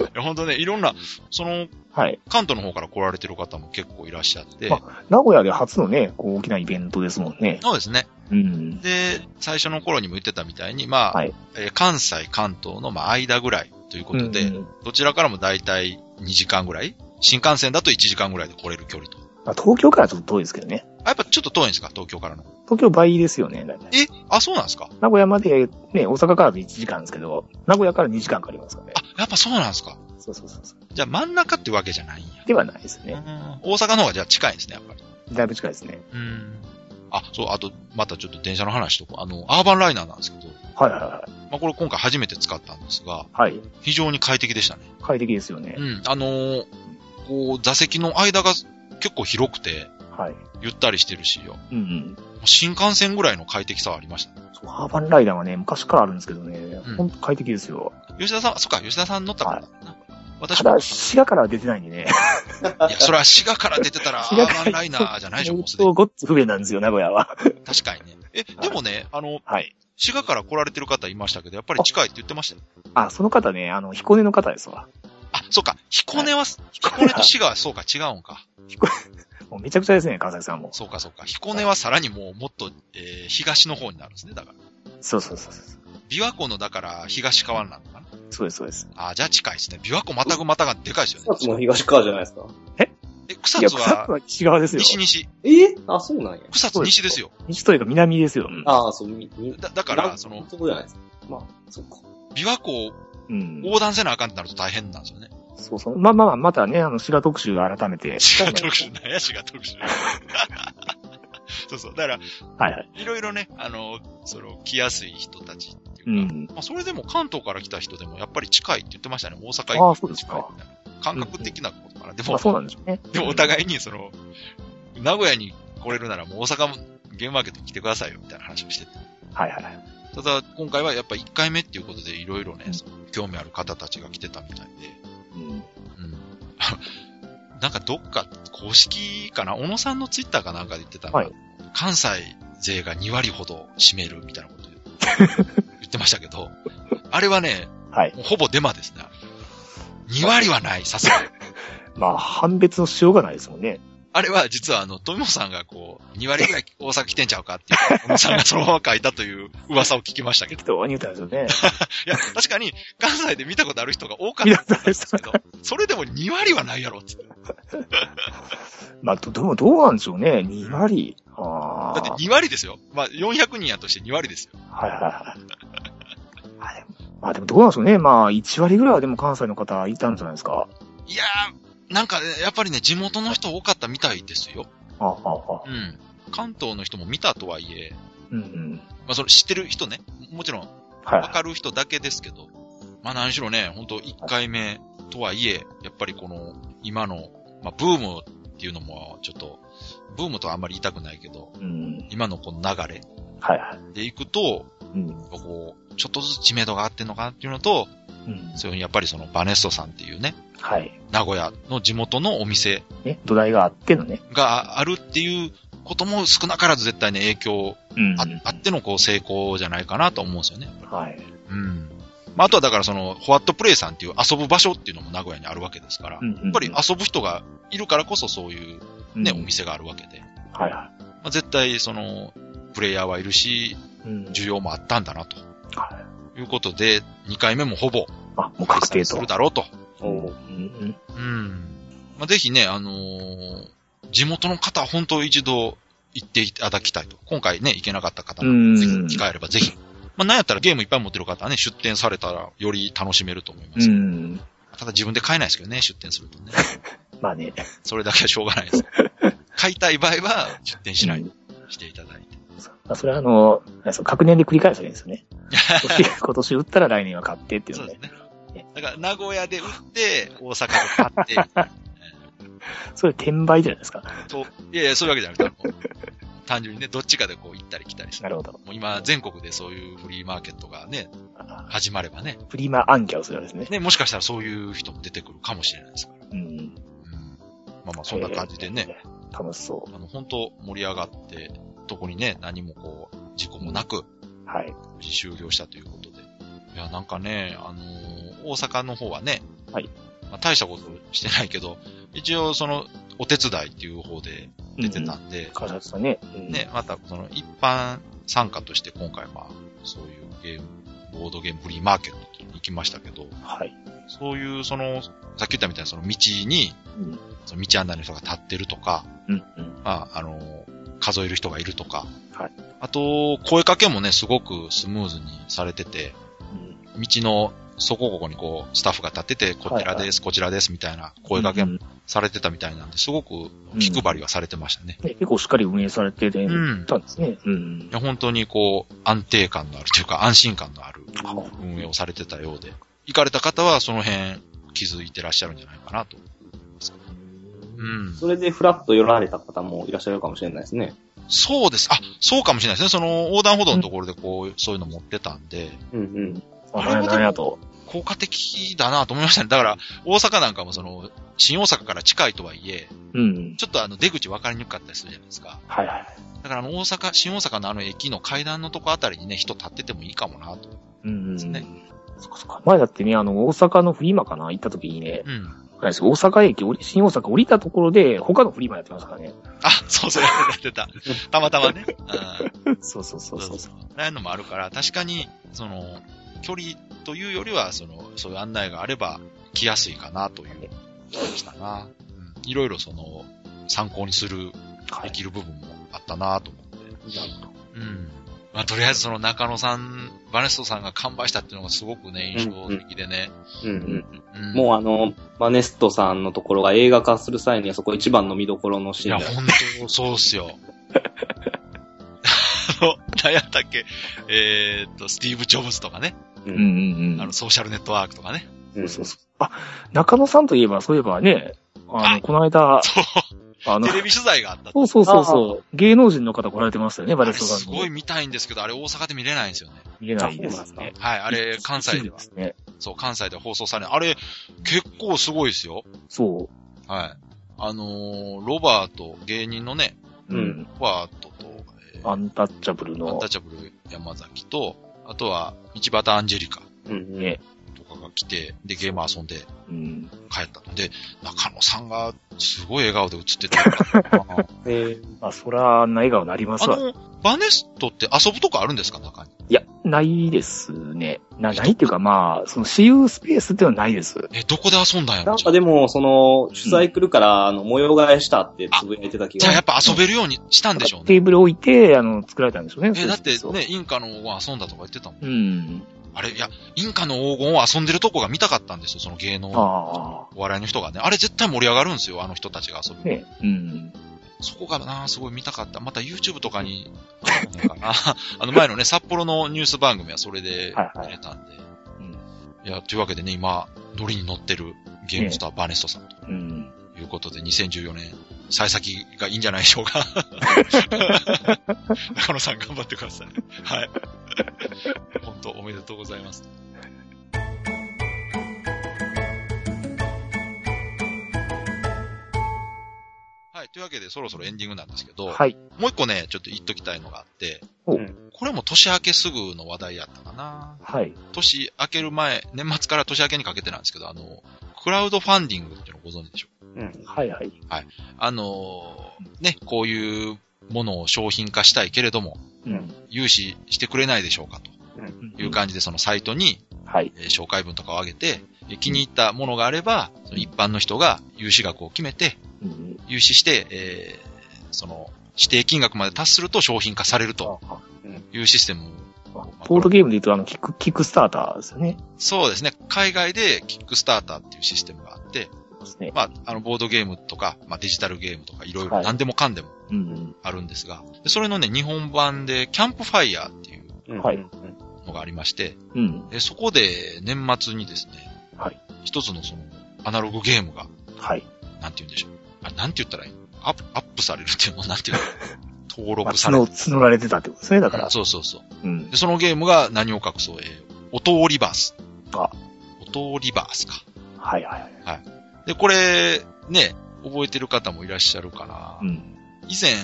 S2: いや、ほんとね、いろんな、その、
S3: はい。
S2: 関東の方から来られてる方も結構いらっしゃって、
S3: ま名古屋で初のね、こう大きなイベントですもんね。
S2: そうですね。
S3: うん。
S2: で、最初の頃にも言ってたみたいに、まあ、
S3: はい
S2: えー関西、関東のまあ間ぐらいということで、
S3: うん
S2: どちらからもだいたい2時間ぐらい？新幹線だと1時間ぐらいで来れる距離と。
S3: まあ、東京からちょっと遠いですけどね。
S2: あ、やっぱちょっと遠いんですか？東京からの。
S3: 東京倍ですよね。だいたい
S2: え？あ、そうなんですか？
S3: 名古屋までね、大阪からで1時間ですけど、名古屋から2時間かかりますからね。
S2: あ、やっぱそうなんですか？
S3: そうそうそうそう。
S2: じゃあ真ん中ってわけじゃないんや。
S3: ではないですね。
S2: うん大阪の方がじゃあ近いんですね、やっぱり。
S3: だいぶ近いですね。
S2: うん。あ、そう、あと、またちょっと電車の話とか、あの、アーバンライナーなんですけど、
S3: はいはいはい。
S2: まあこれ今回初めて使ったんですが、
S3: はい。
S2: 非常に快適でしたね。
S3: 快適ですよね
S2: う。ん。あのーこう、座席の間が結構広くて、
S3: はい。
S2: ゆったりしてるしよ。
S3: うんうん。
S2: 新幹線ぐらいの快適さはありましたね。
S3: そう、ハーバンライダーはね、昔からあるんですけどね、
S2: うん
S3: ほんと快適ですよ。
S2: 吉田さん、そっか、吉田さん乗ったからだな？私も、
S3: ただ、滋賀からは出てないんでね。
S2: いや、それは滋賀から出てたら、アーバンライナーじゃないでしょ、もうすでに。
S3: そうごっつ不便なんですよ、名古屋は。
S2: 確かにね。え、でもね、あの、
S3: はい。
S2: 滋賀から来られてる方いましたけど、やっぱり近いって言ってました？よ。
S3: あ、その方ね、あの、彦根の方ですわ。
S2: あ、そっか、彦根は、彦根と滋賀はそうか、違うんか。
S3: もうめちゃくちゃですね、川崎さんも。
S2: そうか、そうか。彦根はさらにもう、もっと、えー東の方になるんですね、だから。
S3: そうそうそうそう。
S2: 琵琶湖の、だから、東側になるのかな？
S3: そうです、そうです。
S2: あ、じゃあ近いですね。琵琶湖またぐまたがでかいですよね。
S4: 草津も東側じゃないですか？
S2: え、草
S3: いや、
S2: 津は、
S3: 草津は西側ですよ。
S2: 西西。
S4: え？あ、そうなんや。
S2: 草津西ですよ。
S3: 西というか南ですよ。うん
S4: ああ、そう、み、み、
S2: だ、だから、その、
S4: そこじゃないですか。まあ、そっか。
S2: 琵琶湖を
S3: うん。
S2: 横断せなあかんってなると大変なんですよね。
S3: そうそう。まあまあまたね、あの、滋賀特集改めて。
S2: 滋賀特集、なんや滋賀特集。そうそう。だから、
S3: はいはい。
S2: いろいろね、あの、その、来やすい人たちって
S3: う
S2: いうか、
S3: ん。
S2: まあ、それでも関東から来た人でもやっぱり近いって言ってましたね。大阪行
S3: ああそうですか。
S2: 感覚的なことかな。でも
S3: まあ、そうなんでしょうね。
S2: でもお互いに、その、名古屋に来れるならもう大阪もゲームマーケットに来てくださいよ、みたいな話をしてて。
S3: はいはいはい。
S2: ただ、今回はやっぱ1回目っていうことでいろいろね、興味ある方たちが来てたみたいで、
S3: うん。
S2: うん。なんかどっか公式かな？小野さんのツイッターかなんかで言ってたのが、
S3: はい
S2: 関西勢が2割ほど占めるみたいなこと 言ってましたけど、あれはね、
S3: はい。
S2: ほぼデマですね。2割はない、さすがに。
S3: まあ、判別のしようがないですもんね。
S2: あれは実はあの、富本さんがこう、2割ぐらい大阪来てんちゃうかっていう、小野さんがそのまま書いたという噂を聞きましたけど。
S3: 適当に言ったんですよね。
S2: いや、確かに関西で見たことある人が多かった
S3: ん
S2: ですけど、それでも2割はないやろって。
S3: まあ、どでもどうなんでしょうね。2割。ああ。
S2: だって2割ですよ。まあ400人やとして2割ですよ。
S3: はいはいはい。あでもまあでもどうなんでしょうね。まあ、1割ぐらいはでも関西の方いたんじゃないですか。
S2: いやー、なんかね、やっぱりね、地元の人多かったみたいですよ。
S3: ああ。
S2: うん。関東の人も見たとはいえ、
S3: うんうん。
S2: まあそれ知ってる人ね、もちろん
S3: はい
S2: わ。かる人だけですけど、まあ何しろね、ほんと1回目とはいえ、やっぱりこの今の、まあブームっていうのもちょっと、ブームとはあんまり言いたくないけど、
S3: うん。
S2: 今のこの流れ
S3: はいはい。
S2: でいくと、
S3: うん。
S2: こう、ちょっとずつ知名度があってんのかなっていうのと、
S3: うん。
S2: そういうやっぱりそのバネストさんっていうね、
S3: はい。
S2: 名古屋の地元のお店
S3: ね、土台があってのね。
S2: があるっていうことも少なからず絶対ね、影響
S3: うん。
S2: あ,、あってのこう成功じゃないかなと思うんですよね。
S3: はい。
S2: うん。まあ、あとはだからその、ホワットプレイさんっていう遊ぶ場所っていうのも名古屋にあるわけですから、やっぱり遊ぶ人がいるからこそそういうね、
S3: うん
S2: お店があるわけで、
S3: はいは
S2: まあ、絶対その、プレイヤーはいるし、
S3: い。うん。
S2: 需要もあったんだなと
S3: はい。
S2: いうことで、2回目もほぼ
S3: あ、もう確定と。
S2: するだろうと。
S4: おう
S3: うんうん。
S2: うん。まあ、ぜひね、あのー地元の方は本当一度行っていただきたいと。今回ね、行けなかった方
S3: うん
S2: も、ぜひ機会あればぜひ。まあ、なんやったらゲームいっぱい持ってる方はね、出店されたらより楽しめると思いま
S3: う
S2: す。
S3: ん。
S2: ただ自分で買えないですけどね、出店するとね。
S3: まあね。
S2: それだけはしょうがないです。買いたい場合は出店しない
S3: うん
S2: していただいて。
S3: まあそれはあの、なんですか確年で繰り返すわけですよね。今 年 今年売ったら来年は買ってっていうので
S2: そうです。ね。だから、名古屋で売って、大阪で買って、
S3: それ転売じゃないですか。
S2: と、いやいや、そういうわけじゃなくて、単純にね、どっちかでこう行ったり来たりする。
S3: なるほど。
S2: もう今、全国でそういうフリーマーケットがね、始まればね、
S3: フリマ暗記をするわけですね。
S2: ね、もしかしたらそういう人も出てくるかもしれないですから。
S3: うん。
S2: うん。まあまあ、そんな感じでね、
S3: えー。楽しそ
S2: あの、本当盛り上がって、特にね、何もこう、事故もなく、
S3: う。はい。
S2: 無事終了したということで。いや、なんかね、あのー大阪の方はね、
S3: はい。
S2: まあ、大したことしてないけど、一応その、お手伝いっていう方で出てた
S3: うん。
S2: んで、
S3: 川崎さんね。うん
S2: ね、またその一般参加として今回まあ、そういうゲーム、ボードゲームフリーマーケットに行きましたけど、
S3: はい。
S2: そういうその、さっき言ったみたいなその道に、
S3: うん。
S2: その道案内の人が立ってるとか、
S3: うん。うん。
S2: まあ、あの、数える人がいるとか、
S3: はい。
S2: あと、声かけもね、すごくスムーズにされてて、
S3: うん
S2: 道のそこここにこう、スタッフが立ってて、こちらです、こちらです、みたいな声かけも
S3: うん
S2: されてたみたいなんで、すごく気配りはされてましたね。
S3: ね結構しっかり運営されてて、
S2: うん
S3: たんですね。うん
S2: い。や、本当にこう、安定感のあるというか、安心感のある
S3: あ
S2: 運営をされてたようで、行かれた方はその辺気づいてらっしゃるんじゃないかなと。うん。
S4: それでフラッと寄られた方もいらっしゃるかもしれないですね。
S2: そうです。あ、そうかもしれないですね。その横断歩道のところでこう、そういうの持ってたんで、
S4: うんうん。
S3: あ、なんやなんやと。
S2: 効果的だなと思いましたね。だから、大阪なんかもその、新大阪から近いとはいえ、
S3: うん。
S2: ちょっとあの、出口分かりにくかったりするじゃないですか。
S3: はいはい。
S2: だからあの、大阪、新大阪のあの駅の階段のとこあたりにね、人立っててもいいかもなと。
S3: うん。
S2: ですね
S3: そっかそっか。前だってね、あの、大阪のフリマかな？行った時にね、
S2: うん。
S3: あれですよ大阪駅、新大阪降りたところで、他のフリマやってますからね。
S2: あ、そうそう、やってた。たまたまね。うん。
S3: そ うそうそうそうそう。
S2: ああいうのもあるから、確かに、その、距離というよりは、その、そういう案内があれば、来やすいかなというしたな。うん。いろいろその、参考にする、
S3: はい。
S2: できる部分もあったなと思って。
S3: なるほど
S2: うん。まあ、とりあえずその中野さん、バネストさんが完売したっていうのがすごくね、印象的でね。
S4: うんうん。
S2: うん
S4: もうあの、マネストさんのところが映画化する際にはそこ一番の見どころのシ
S2: いや、
S4: ーンで。
S2: ほんと、そうっすよ。あの、何やったっけ？えーっと、スティーブ・ジョブズとかね。
S4: う。
S3: うんんうんうん。
S2: あの、ソーシャルネットワークとかね。
S4: うん
S3: そうそう。あ、中野さんといえば、そういえばね、あの、
S2: あ
S3: この間、
S2: そう。
S3: あの
S2: テ、レビ取材があった。
S3: そうそうそうそう、芸能人の方来られてましたよね、バ
S2: あれ
S3: レストさんに。
S2: すごい見たいんですけど、あれ大阪で見れないんですよね。
S3: 見れないですね。
S2: はい、あれ関西では
S3: で。すね。
S2: そう、関西で放送されない。あれ、結構すごいですよ。
S3: そう。
S2: はい。あのー、ロバート、芸人のね、
S3: う
S4: うん
S3: ん。
S2: ロバートと、えー
S3: アンタッチャブル
S2: アン
S3: の
S2: タッ、チャブル山崎と、あとは、道端アンジェリカ
S4: うんうん。
S3: ね、
S2: とかが来て、で、ゲーム遊んで
S3: うん。
S2: 帰ったので、中野さんがすごい笑顔で映ってたな
S4: え
S3: まあ、そら、あんな笑顔になりますわ。
S2: あの、バネストって遊ぶとこあるんですか中に？
S3: いや、ないですね。な、ないっていうか、まあ、その私有スペースっていうのはないです。
S2: え、どこで遊んだんやろ
S4: なんかでも、その、取材来るから、あの、模様替えしたってつぶやいてた気が。
S2: じゃあやっぱ遊べるようにしたんでしょうね。
S3: テーブル置いて、あの、作られたんでしょうね。
S2: え、だってね、インカの遊んだとか言ってたもん。
S3: うん。
S2: あれ、いや、インカの黄金を遊んでるとこが見たかったんですよ、その芸能、
S3: あ
S2: お笑いの人がね。あれ絶対盛り上がるんですよ、あの人たちが遊ぶ。
S3: あ。ね。うん。
S2: そこがな、すごい見たかった。また YouTube とかに、ある の前のね、札幌のニュース番組はそれで見れたんで。
S3: うん。
S2: いや、というわけでね、今、ノリに乗ってるゲームスター、バネストさんと
S3: うん。
S2: いうことで、2014年、幸先がいいんじゃないでしょうか。中野さん頑張ってください。はい。本当おめでとうございます。はい。というわけで、そろそろエンディングなんですけど、
S3: はい。
S2: もう一個ね、ちょっと言っときたいのがあって、これも年明けすぐの話題やったかな。
S3: はい。
S2: 年明ける前、年末から年明けにかけてなんですけど、あの、クラウドファンディングっていうのをご存知でしょう
S4: うん。
S3: はいはい。
S2: あのーね、こういうものを商品化したいけれども、
S3: うん。
S2: 融資してくれないでしょうかという感じで、そのサイトに、
S3: はい。
S2: えー紹介文とかを上げて、えー気に入ったものがあれば、その一般の人が融資額を決めて、
S3: うん。
S2: 融資して、えーその、指定金額まで達すると商品化されると
S3: あ
S2: いうシステム
S3: あボードゲームで言うと、あの、キック、キックスターターですよね。
S2: そうですね。海外でキックスターターっていうシステムがあって、
S3: ですね。
S2: まあ、あの、ボードゲームとか、まあ、デジタルゲームとか、いろいろ
S3: はい
S2: 何でもかんでも
S3: うん。
S2: あるんですが、でそれのね、日本版で、キャンプファイヤーっていうのがありまして、
S3: うん。
S2: でそこで年末にですね、
S3: はい。
S2: 一つのその、アナログゲームが、
S3: はい。
S2: なんて言うんでしょう。あ、なんて言ったらいいの？アップ、アップされるっていうの？なんていうの？登
S3: まあ、
S2: 録される。
S3: 募、募られてたってことですね、だから。
S2: そうそうそう。
S3: うん
S2: で、。そのゲームが何を隠そう、えー、音リバース。
S3: あ、
S2: 音リバースか。
S3: はいはいはい。
S2: で、これ、ね、覚えてる方もいらっしゃるかな。
S3: うん。
S2: 以前、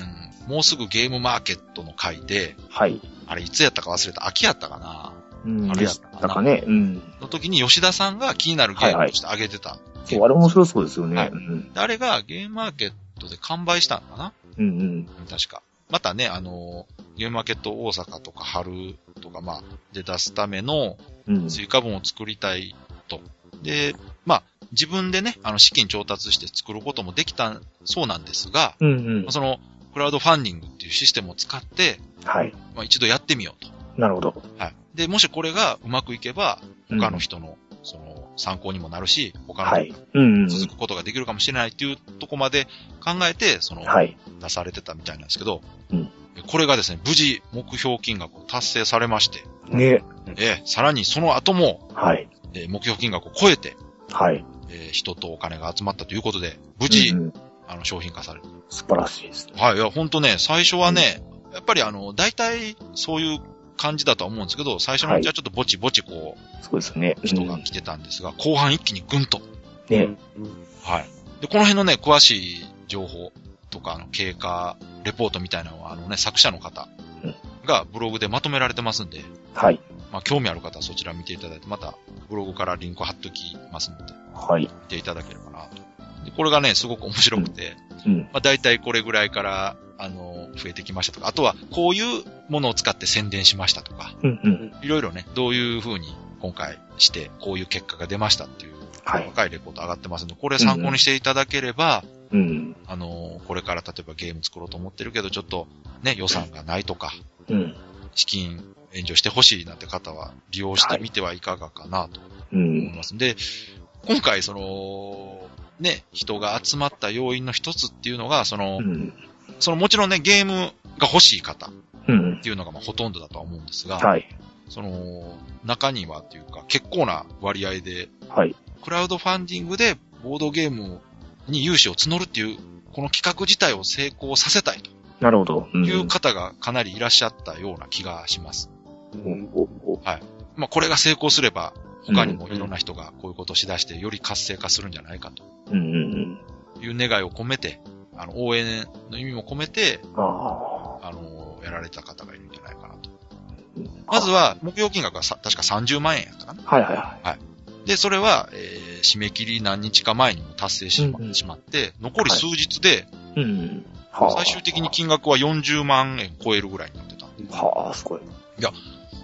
S2: もうすぐゲームマーケットの回で、
S3: はい。
S2: あれいつやったか忘れた、秋やったかな。
S3: うん。
S2: あれやったかな
S3: たかね。うん。
S2: の時に吉田さんが気になるゲームとして挙げてた。
S3: そう、あれ面白そうですよね。
S2: はい
S3: うん。
S2: であれがゲームマーケットで完売したのかな
S3: うんうん。
S2: 確か。またね、あの、ゲームマーケット大阪とか春とか、まあ、で出すための
S3: うん。
S2: 追加分を作りたいと。で、まあ、自分でね、あの、資金調達して作ることもできたそうなんですが、
S3: うんうん
S2: まあ。その、クラウドファンディングっていうシステムを使って、
S3: はい。
S2: まあ、一度やってみようと。
S3: なるほど。
S2: はい。で、もしこれがうまくいけば、
S3: うん
S2: 他の人の、その、参考にもなるし、他の。続くことができるかもしれないっていうとこまで考えて、その、
S3: はい。
S2: 出されてたみたいなんですけど、
S3: うん
S2: これがですね、無事目標金額を達成されまして、
S3: ね。
S2: えーさらにその後も、
S3: はい。
S2: えー目標金額を超えて、
S3: はい。
S2: えー人とお金が集まったということで、無事、
S3: うんうん
S2: あの、商品化される。
S3: 素晴らしいですね。
S2: はい、いや、ほんとね、最初はね、やっぱりあの、大体、そういう感じだとは思うんですけど、最初のうちはちょっとぼちぼちこう、
S3: そうですね。うん
S2: 人が来てたんですが、後半一気にぐんと。
S3: ね。
S2: はい。で、この辺のね、詳しい情報とか、あの、経過、レポートみたいなのは、あのね、作者の方がブログでまとめられてますんで、
S3: はい。
S2: まあ、興味ある方はそちら見ていただいて、また、ブログからリンク貼っときますので、
S3: はい。
S2: 見ていただければなと。で、これがね、すごく面白くて、
S3: うん。
S2: まあ、大体これぐらいから、あの、増えてきましたとか、あとは、こういうものを使って宣伝しましたとか、
S3: うんうん。
S2: いろいろね、どういう風に今回して、こういう結果が出ましたっていう、
S3: はい
S2: 細かいレポート上がってますので、これ参考にしていただければ、
S3: うん。
S2: あの、これから例えばゲーム作ろうと思ってるけど、ちょっとね、予算がないとか、
S3: うん。
S2: 資金援助してほしいなんて方は利用してみてはいかがかなと
S3: う
S2: 思い
S3: ん。
S2: ます。で、今回その、ね、人が集まった要因の一つっていうのが、その
S3: う、ん。
S2: そのもちろんね、ゲームが欲しい方っ
S3: うん。
S2: ていうのがまあほとんどだとは思うんですが、
S3: はい。
S2: その、中にはっていうか結構な割合で、
S3: はい。
S2: クラウドファンディングでボードゲームに融資を募るっていう、この企画自体を成功させたいと
S3: なるほど。うん
S2: いう方がかなりいらっしゃったような気がします。
S3: おお
S2: まあこれが成功すれば、他にもいろんな人がこういうことをしだしてより活性化するんじゃないかと
S3: うんうんうん。
S2: いう願いを込めて、あの、応援の意味も込めて、
S3: あ
S2: あの、やられた方がいるんじゃないかなと。
S3: あ。
S2: まずは、目標金額がさ確か30万円やったかな。
S3: はいはいは
S2: で、それは、えー締め切り何日か前にも達成しま,、
S3: うんうん
S2: しまって、残り数日で、
S3: い。うん。はあ。
S2: 最終的に金額は40万円超えるぐらいになってた。
S3: はあ、すごい。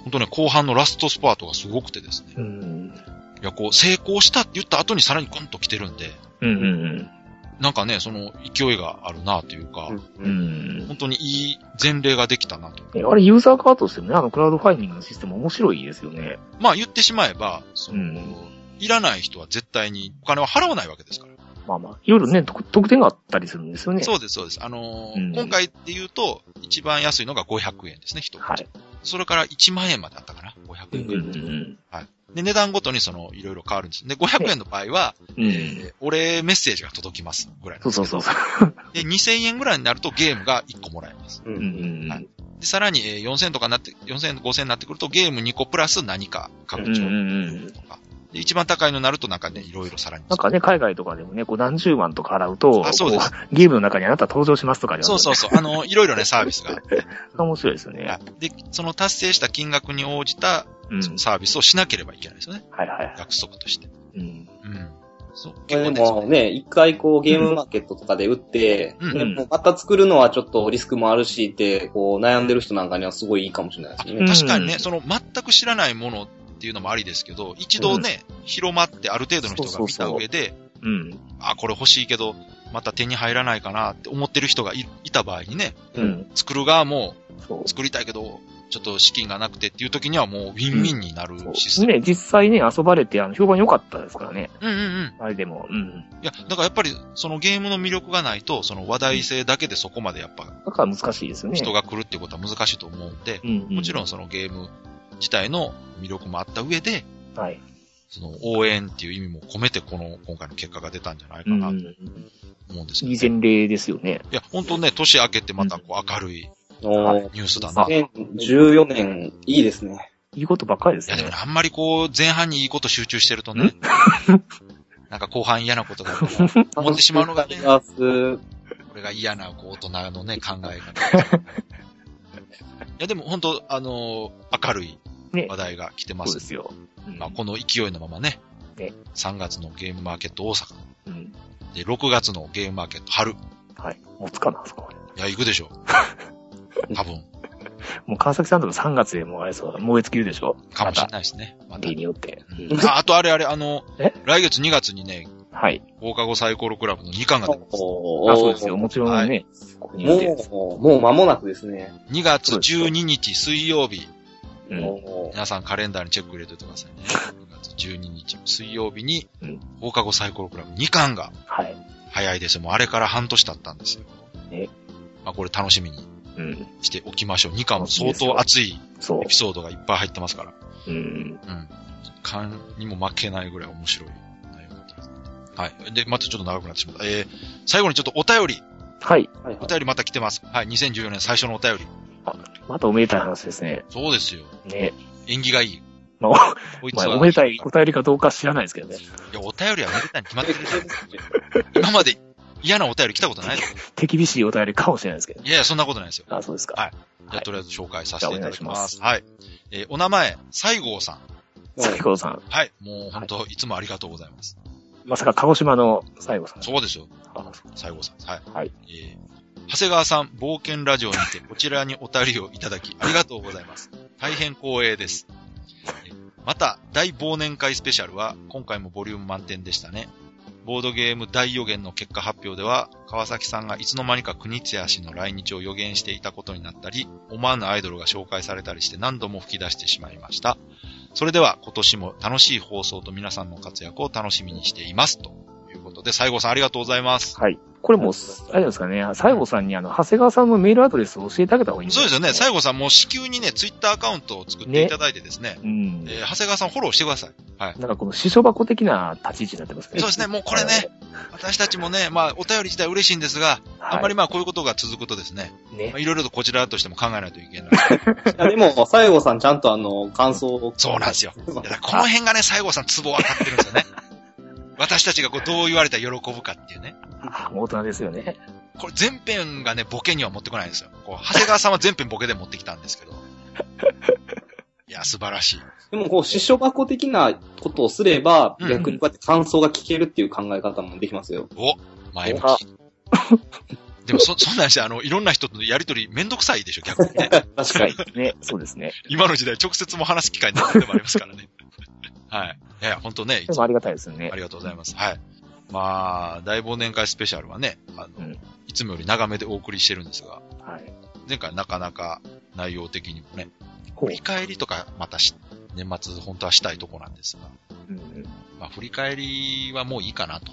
S2: 本当ね、後半のラストスパートがすごくてですね。
S3: うん。
S2: いや、こう、成功したって言った後にさらにグンと来てるんで、
S3: うんうん
S2: なんかね、その勢いがあるなというか、
S3: うん。うん。
S2: 本当にいい前例ができたなと。
S3: えあれ、ユーザー側としてもね、あの、クラウドファインディングのシステム面白いですよね。
S2: まあ言ってしまえば、その、
S3: うん
S2: いらない人は絶対にお金を払わないわけですから。
S3: まあまあ、いろいろね、特特典があったりするんですよね。
S2: そうです、そうです。あのー
S3: うん
S2: 今回で言うと、一番安いのが500円ですね、一口。
S3: はい。
S2: それから1万円まであったかな、500円。
S3: うんうん
S2: で、値段ごとにその、いろいろ変わるんです。で、500円の場合は、
S3: うん。うん。
S2: えーお礼メッセージが届きます、ぐらい
S3: そうそうそうそう。
S2: で、2000円ぐらいになるとゲームが1個もらえます。
S4: うん
S3: うんうん
S2: はいで、さらに、えー4000とかなって、4000、5000になってくるとゲーム2個プラス何か拡張とか。で一番高いのになるとなんかね、いろいろさらに。
S3: なんかね、海外とかでもね、こう何十万とか払うと、
S2: あそうです
S3: こゲームの中にあなた登場しますとかで
S2: そうそうそう。あの、いろいろね、サービスがあって。
S3: 面白いですよね。
S2: で、その達成した金額に応じたサービスをしなければいけないですよね。
S3: はいはいはい。
S2: 約束として。
S3: うん。
S2: うん。そう。結構
S4: もね、一回こうゲームマーケットとかで売って、
S2: うん
S4: でもまた作るのはちょっとリスクもあるしって、こう悩んでる人なんかにはすごいいいかもしれないですね。
S2: 確かにね、
S3: うん
S2: その全く知らないものっていうのもありですけど、一度ね、広まってある程度の人が見た上で、
S3: うん。
S2: あ、これ欲しいけど、また手に入らないかなって思ってる人がいいた場合にね、
S3: うん。
S2: 作る側も。作りたいけど、ちょっと資金がなくてっていう時にはもうウィンウィンになるシステム。
S3: ね、実際ね、遊ばれて、あの、評判良かったですからね。
S2: うんうんうん。
S3: あれでも。うん。
S2: いや、だからやっぱりそのゲームの魅力がないと、その話題性だけでそこまでやっぱ
S3: だから難しいですよね。
S2: 人が来るっていうことは難しいと思うんで、
S3: うん、うん。
S2: もちろんそのゲーム自体の魅力もあった上で、
S3: はい。
S2: その応援っていう意味も込めてこの今回の結果が出たんじゃないかなと
S3: うん。
S2: 思うんですよ、
S3: いい
S2: ね。
S3: 前例ですよね。
S2: いや、本当ね、年明けてまたこう明るいニュースだな。
S3: あ
S2: い
S4: 2014年、いいですね。
S3: いいことばっかりですね
S2: やでもね、。あんまりこう、前半にいいこと集中してるとね、なんか後半嫌なことが思ってしまうのがね、これが嫌なこう大人のね、考え方。いや、でも本当あのー明るい
S3: ね
S2: 話題が来てま
S3: そうですすよ。うん
S2: まあ、この勢いのままね、
S3: ね
S2: 3月のゲームマーケット大阪、
S3: うん。
S2: で、6月のゲームマーケット春。い
S3: はい。持つかな、そこ。
S2: や、行くでしょ。多分、
S3: もう川崎さんとか3月でもうあれそう、燃え尽きるでしょ。
S2: かもしれ
S3: い。
S2: ないですね。また
S3: 例。によって。
S2: うんああとあれあれ、あの
S3: え、
S2: 来月2月にね、
S3: はい。
S2: 放課後サイコロクラブの2巻が出ます。
S3: あ、そうですよ。もちろんね、ここによって。
S4: もう、もう間もなくですね。
S2: 2月12日水曜日。皆さんカレンダーにチェック入れておいてくださいね。2月12日水曜日に
S3: うん、
S2: 放課後サイコロクラブ2巻が
S3: はい。
S2: 早いですよ。もうあれから半年経ったんですよ。
S3: ね
S2: まあこれ楽しみに
S3: うん。
S2: しておきましょう。2巻も相当熱い
S3: そ
S2: エピソードがいっぱい入ってますから。
S3: う。うん。
S2: うん。勘にも負けないぐらい面白い。はい。で、またちょっと長くなってしまった。えー、最後にちょっとお便り、
S3: はい。
S4: はい
S2: お便りまた来てます。はい。2014年最初のお便り。
S3: またおめでたい話ですね。
S2: そうですよ。
S3: ね。
S2: 縁起がいい。
S3: まあ、まあ、
S2: こいつは。
S3: おめでたいお便りかどうか知らないですけどね。
S2: いや、お便りはめでたいに決まってる。今まで嫌なお便り来たことない
S3: 手厳しいお便りかもしれないですけど。
S2: いやいや、そんなことないですよ。
S3: あ、そうですか。
S2: はいじゃあ、
S3: はい
S2: とりあえず紹介させていただきます。はい。えーお名前、西郷さん。
S3: 先ほどさん。
S2: はい。もう本当、いつもありがとうございます。
S3: まさか鹿児島の西郷さん。
S2: そうですよ。
S3: あ
S2: 西郷さん。はい。
S3: はい。
S2: えー長谷川さん、冒険ラジオにて、こちらにお便りをいただき、ありがとうございます。大変光栄です。えーまた、大忘年会スペシャルは、今回もボリューム満点でしたね。ボードゲーム大予言の結果発表では、川崎さんがいつの間にか国津屋氏の来日を予言していたことになったり、思わぬアイドルが紹介されたりして何度も吹き出してしまいました。それでは、今年も楽しい放送と皆さんの活躍を楽しみにしています。とことで、西郷さんありがとうございます。
S3: はい。これもう、あれですかね、西郷さんにあの、長谷川さんのメールアドレスを教えてあげた方がいいん
S2: そうですよね。西
S3: 後
S2: 郷さんもう至急にね、ツイッターアカウントを作っていただいてですね、
S3: うん。
S2: えー長谷川さんフォローしてください。はい。
S3: なんかこの、師匠箱的な立ち位置になってますね。
S2: そうですね。もうこれね、私たちもね、まあ、お便り自体嬉しいんですが、
S3: はい。
S2: あんまりまあ、こういうことが続くとですね、
S3: ね
S2: まあ、。いろいろとこちらとしても考えないといけない。
S4: いやでも、西郷さんちゃんとあの、感想を。
S2: そうなんですよ。この辺がね、西郷さんツボ分かってるんですよね。私たちがこうどう言われたら喜ぶかっていうね。
S3: 大人ですよね。
S2: これ全編がね、ボケには持ってこないんですよ。こう長谷川さんは全編ボケで持ってきたんですけど。いや、素晴らしい。
S4: でも、こう、師匠箱的なことをすれば、
S2: うん
S4: 逆にこうやって感想が聞けるっていう考え方もできますよ。
S2: お前向
S3: あ
S2: き。でもそ、そんなんして、あの、いろんな人とのやりとりめんどくさいでしょ、逆にね。
S4: 確
S3: 確かに。ね。そうですね。
S2: 今の時代直接も話す機会なくてもありますからね。はい。いや、本当ね、いつも
S3: ありがたいですよね
S2: あ。りがとうございます。はい。まあ、大忘年会スペシャルはね、あの、
S3: うん
S2: いつもより長めでお送りしてるんですが、
S3: はい。
S2: 前回なかなか内容的にもね、振り返りとかまたし、年末本当はしたいとこなんですが、
S3: うん
S2: まあ振り返りはもういいかなと。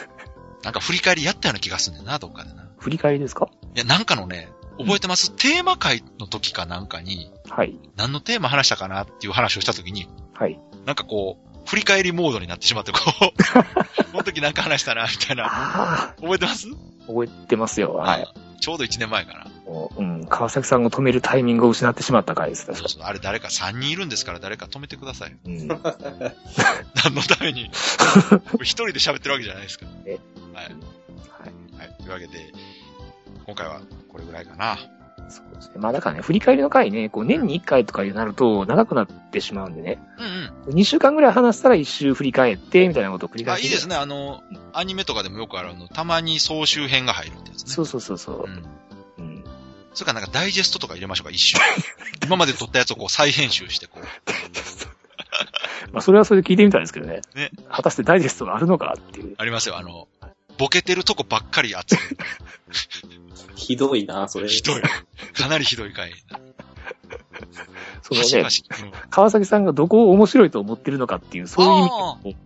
S2: なんか振り返りやったような気がするんだよな、どっかでな。い
S3: 振り返りですか？
S2: や、なんかのね、覚えてます、テーマ会の時かなんかに、
S3: はい。
S2: 何のテーマ話したかなっていう話をした時に、
S3: はい。
S2: なんかこう、振り返りモードになってしまって、こう、この時なんか話したな、みたいな。
S3: あ
S2: 覚えてます？
S3: あ、覚えてますよ。はい。。
S2: ちょうど1年前かな。
S3: もう、うん、川崎さんを止めるタイミングを失ってしまった回です、確か
S2: あれ誰か3人いるんですから誰か止めてください。
S3: に。うん。
S2: 何のために？一人で喋ってるわけじゃないですから。
S3: え
S2: はい。
S3: はい。
S2: はい。というわけで、今回はこれぐらいかな。
S3: そうですね。まあだからね、振り返りの回ね、こう年に1回とかになると長くなってしまうんでね。
S2: うん
S3: 2週間ぐらい話したら1週振り返って、みたいなことを繰り
S2: うん。あ、
S3: 返して。
S2: いいですね。あの、アニメとかでもよくあるの、たまに総集編が入るってやつね。
S3: そうそうそうそう
S2: う。ん。
S3: うん。
S2: それからなんかダイジェストとか入れましょうか、一週。今まで撮ったやつをこう再編集して、こう。
S3: まあそれはそれで聞いてみたいですけどね。
S2: ね
S3: 果たしてダイジェストがあるのかっていう。
S2: ありますよ、あの、ボケてるとこばっかり集める。
S4: ひどいな、それ。
S2: ひどい。かなりひどい回。
S3: そのね川崎さんがどこを面白いと思ってるのかっていう、そういう意
S2: あ
S3: 味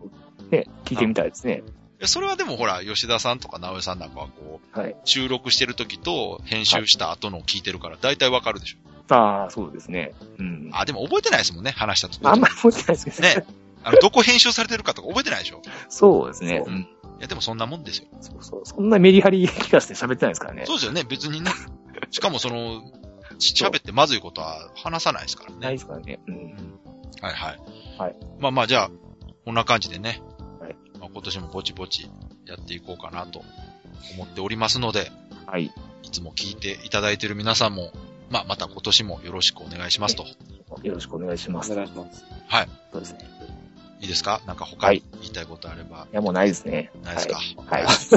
S3: で、ね、聞いてみたいですね。
S2: えそれはでもほら、吉田さんとか直江さんなんかはこう、
S3: はい。
S2: 収録してる時と編集した後のを聞いてるから、大体わかるでしょ。
S3: ああ、そうですね。うん。
S2: あ、でも覚えてないですもんね、話した時
S3: あんまり覚えてないですけど
S2: ね。あの、どこ編集されてるかとか覚えてないでしょ。
S3: そうですね。
S2: うんいや、でもそんなもんですよ。
S3: そうそう。そんなメリハリ聞かせて喋ってないですからね。
S2: そうですよね、別にね。しかもその、ち喋ってまずいことは話さないですからね。
S3: ないですからね。うん。
S2: はいはい。
S3: はい。
S2: まあまあ、じゃあ、こんな感じでね。
S3: はい。
S2: まあ、今年もぼちぼちやっていこうかなと思っておりますので、
S3: はい。
S2: いつも聞いていただいている皆さんも、まあ、また今年もよろしくお願いしますと。
S3: よろしくお願いします。
S4: お願いします。
S3: そうですね。
S2: いいですか？なんか他
S3: はい
S2: に言いたいことあれば、
S3: いや、もうないですね。
S2: ないですか？
S3: はい。はい。
S2: 通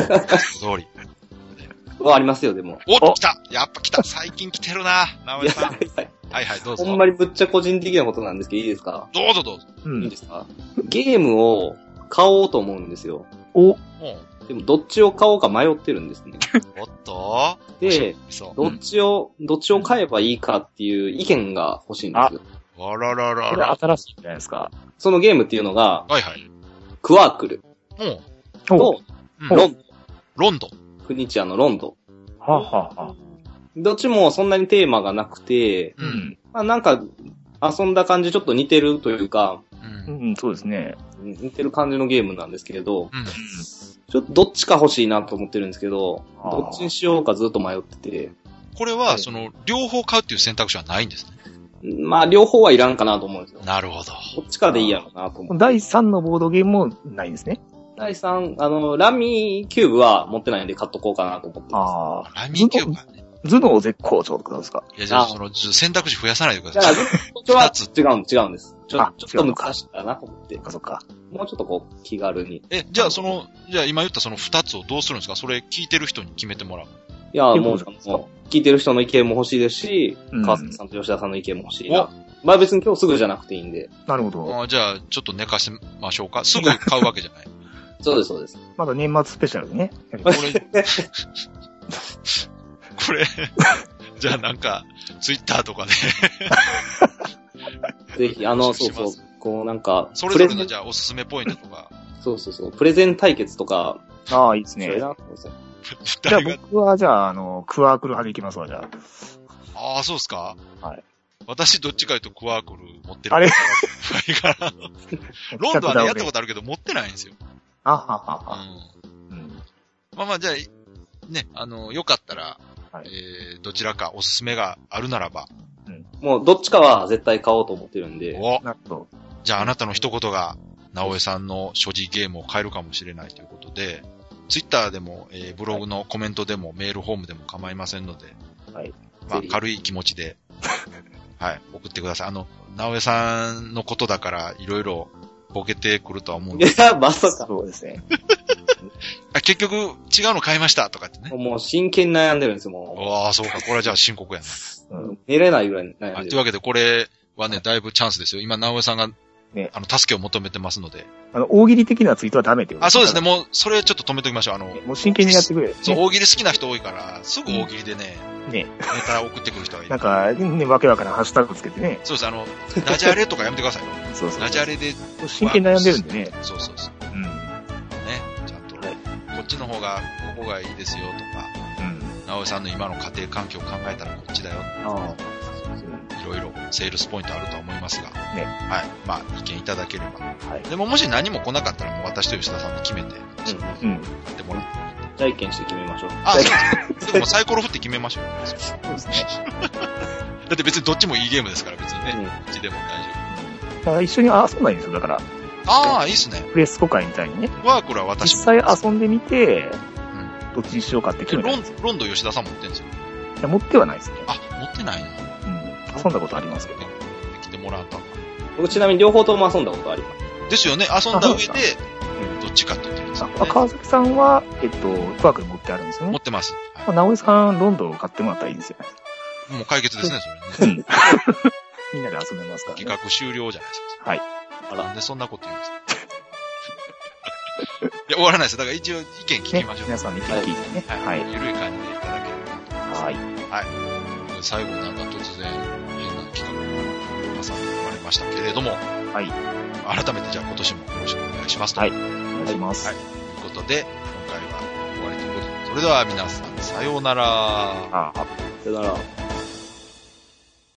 S2: り。
S4: はありますよ、でも。
S2: お来たやっぱ来た最近来てるな直江さん。はいはい、どうぞ。
S4: ほんまにぶっちゃ個人的なことなんですけど、いいですか？
S2: どうぞどうぞ。
S3: うん。
S4: いいですか？ゲームを買おうと思うんですよ。
S3: お、
S4: でも、どっちを買おうか迷ってるんですね。
S2: おっと
S4: で。どっちを、どっちを買えばいいかっていう意見が欲しいんですよ。
S2: あららら
S3: これ
S2: ら。
S3: 新しいんじゃないですか。
S4: そのゲームっていうのが、
S2: はいはい。
S4: クワークル
S2: もう、
S3: お
S4: と、
S2: うん
S4: ロンド、
S2: ロンドン。
S4: クニチアのロンド。
S3: はあ、はあはあ、
S4: どっちもそんなにテーマがなくて、
S2: う。
S3: うんん。
S4: まあなんか、遊んだ感じちょっと似てるというか、
S2: う。
S3: うんん、そうですね。
S4: 似てる感じのゲームなんですけれど、
S2: うん。
S4: ちょっとどっちか欲しいなと思ってるんですけど、
S3: あー
S4: どっちにしようかずっと迷ってて、
S2: これは、その、両方買うっていう選択肢はないんですね。
S4: まあ両方はいらんかなと思うんですよ。
S2: なるほど。
S4: どっちかでいいやろうなと思って。
S3: 第3のボードゲームもないんですね。
S4: 第3、あの、ラミーキューブは持ってないんで買っとこうかなと思ってます。
S3: ああ。
S2: ラミーキューブ。
S3: 頭脳絶好調ってことですか？
S2: いや、じゃあ、
S4: あ
S2: その、選択肢増やさないでく
S4: だから、
S2: ださい。
S4: こっちは
S2: 二つ
S4: 違うん、違うんです。ちょ
S3: あ
S4: ちょっと難しいかなと思って
S3: そっ。かそっか。
S4: もうちょっとこう、気軽に。い
S2: え、じゃあ、その、じゃあ今言ったその二つをどうするんですか？それ聞いてる人に決めてもらう。
S4: や、
S3: いや
S4: もう、聞いてる人の意見も欲しいですし、
S3: うん
S4: 川崎さんと吉田さんの意見も欲しいな。まあ別に今日すぐじゃなくていいんで。
S3: なるほど。
S2: あじゃあ、ちょっと寝かせましょうか？すぐ買うわけじゃない。
S4: そうです、そうです。
S3: まだ年末スペシャルでね。
S2: これ、これ、じゃあなんか、ツイッターとかで、
S4: ぜひ、あの、そうそう。こうなんか、
S2: それぞれのじゃあおすすめポイントとか、
S4: そうそうそう。プレゼン対決とか、
S3: ああ、いいですね じゃあ僕は、じゃあ、あの、クワークル派でいきますわ、じゃ
S2: ああ、そうですか
S3: はい。
S2: 私どっちかいうとクワークル持ってる。
S3: あれ？
S2: ロンドンはね、やった
S3: と
S2: ことあるけど持ってないんですよ。
S3: あはは
S2: う
S3: は。
S2: ん。
S3: うん。
S2: まあまあ、じゃあ、ね、あの、よかったら、
S3: はい
S2: えー、どちらかおすすめがあるならば、
S4: もうどっちかは絶対買おうと思ってるんで。
S2: お、
S3: なるほど。
S2: じゃああなたの一言が、直江さんの所持ゲームを変えるかもしれないということで、ツイッターでも、えーブログのコメントでも、メールフォームでも構いませんので、
S3: はい。
S2: まあ軽い気持ちで、はい、送ってください。あの、直江さんのことだから、いろいろボケてくるとは思うんで、
S4: いや、まさか。
S3: そうですね。
S2: あ結局、違うの買いましたとかってね。
S4: もう真剣に悩んでるんですよ、も
S2: ああ、そうか、これはじゃあ深刻やな。
S3: うん。
S4: 寝れないぐらい悩
S2: はい、
S4: んでる。
S2: というわけで、これはね、だいぶチャンスですよ。今、直江さんが、
S3: ね
S2: あの、助けを求めてますので。
S3: あの、大喜利的なツイートはダメってこと
S2: あ、そうですね。。もう、それちょっと止めておきましょう。あの、
S3: もう真剣にやってくれ。
S2: そう、
S3: ね
S2: 大喜利好きな人多いから、すぐ大喜利でね、
S3: ね。
S2: ネタ送ってくる人がいる。
S3: なんか、ね、わけわからんハッシュタグつけてね。
S2: そうです、あの、ダジャレとかやめてくださいよ。
S3: そうそう。
S2: ダジャレで、
S3: 真剣に悩んでるんでね。
S2: そうそうそう。
S3: うん。
S2: ね、ちゃんと、
S3: はい
S2: こっちの方が、ここがいいですよとか、
S3: うん。
S2: 直江さんの今の家庭環境を考えたらこっちだよ。
S3: あ
S2: いろいろセールスポイントあるとは思いますが。
S3: ね
S2: はい。まあ、意見いただければ。
S3: あ。はい。
S2: でももし何も来なかったらもう私と吉田さんで決めて、
S4: うん
S3: うん。
S2: やってもらって。
S4: じゃあ意見して決めましょう。
S2: あ、そうでもサイコロ振って決めましょう。
S3: そうですね。
S2: だって別にどっちもいいゲームですから、別にね。
S4: うん
S2: どっちでも大丈
S3: だから一緒に遊んだらいいんですよ。だから、
S2: 夫。ああ、いいっすね。
S3: プレスコ会みたいにね。
S2: ワークルは私
S3: 実
S2: も。
S3: 際遊んでみて、
S2: うん
S3: どっちにしようかって決めた
S2: ロンド吉田さん持ってんですよ。
S3: いや持ってはないですね。
S2: あ、持ってない。
S3: 遊んだことありますけど。
S2: 来てもらった
S4: 僕ちなみに両方とも遊んだことあります。
S2: ですよね。遊んだ上でどっちかって言ってるんですよ、ね。
S3: あ川崎さんは、えっと、ワークル持ってあるんですよね。
S2: 持ってます。は
S3: まあ、直江さん、ロンドンを買ってもらったらいいんですよね。
S2: い、もう解決ですね、それね。
S3: うん。みんなで遊べますからね。
S2: 企画終了じゃないですか。
S3: はい。
S2: あら、なんでそんなこと言うんですか いや、終わらないです。だから一応意見聞き
S3: ね
S2: ましょう。
S3: 皆さんの意見聞いてね。
S2: はい。
S3: はい。
S2: ゆるい感じでいただければと
S3: はい。
S2: 最後なんか突然したけれども、
S3: はい。
S2: 改めてじゃあ今年もよろしくお願いしますと。
S3: はい
S2: という
S3: お願いします。
S2: はいことで、今回は終わりということで、それでは皆さん、さようなら。
S3: ああ
S4: さよなら。